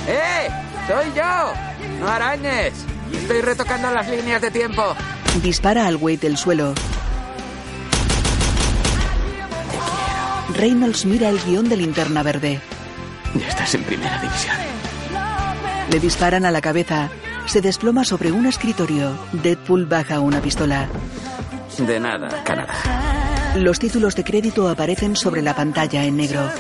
¡Eh! ¡Soy yo! ¡No arañes! Estoy retocando las líneas de tiempo. Dispara al Wade del suelo. Reynolds mira el guion de linterna verde. Ya estás en primera división. Le disparan a la cabeza. Se desploma sobre un escritorio. Deadpool baja una pistola. De nada, Canadá. Los títulos de crédito aparecen sobre la pantalla en negro.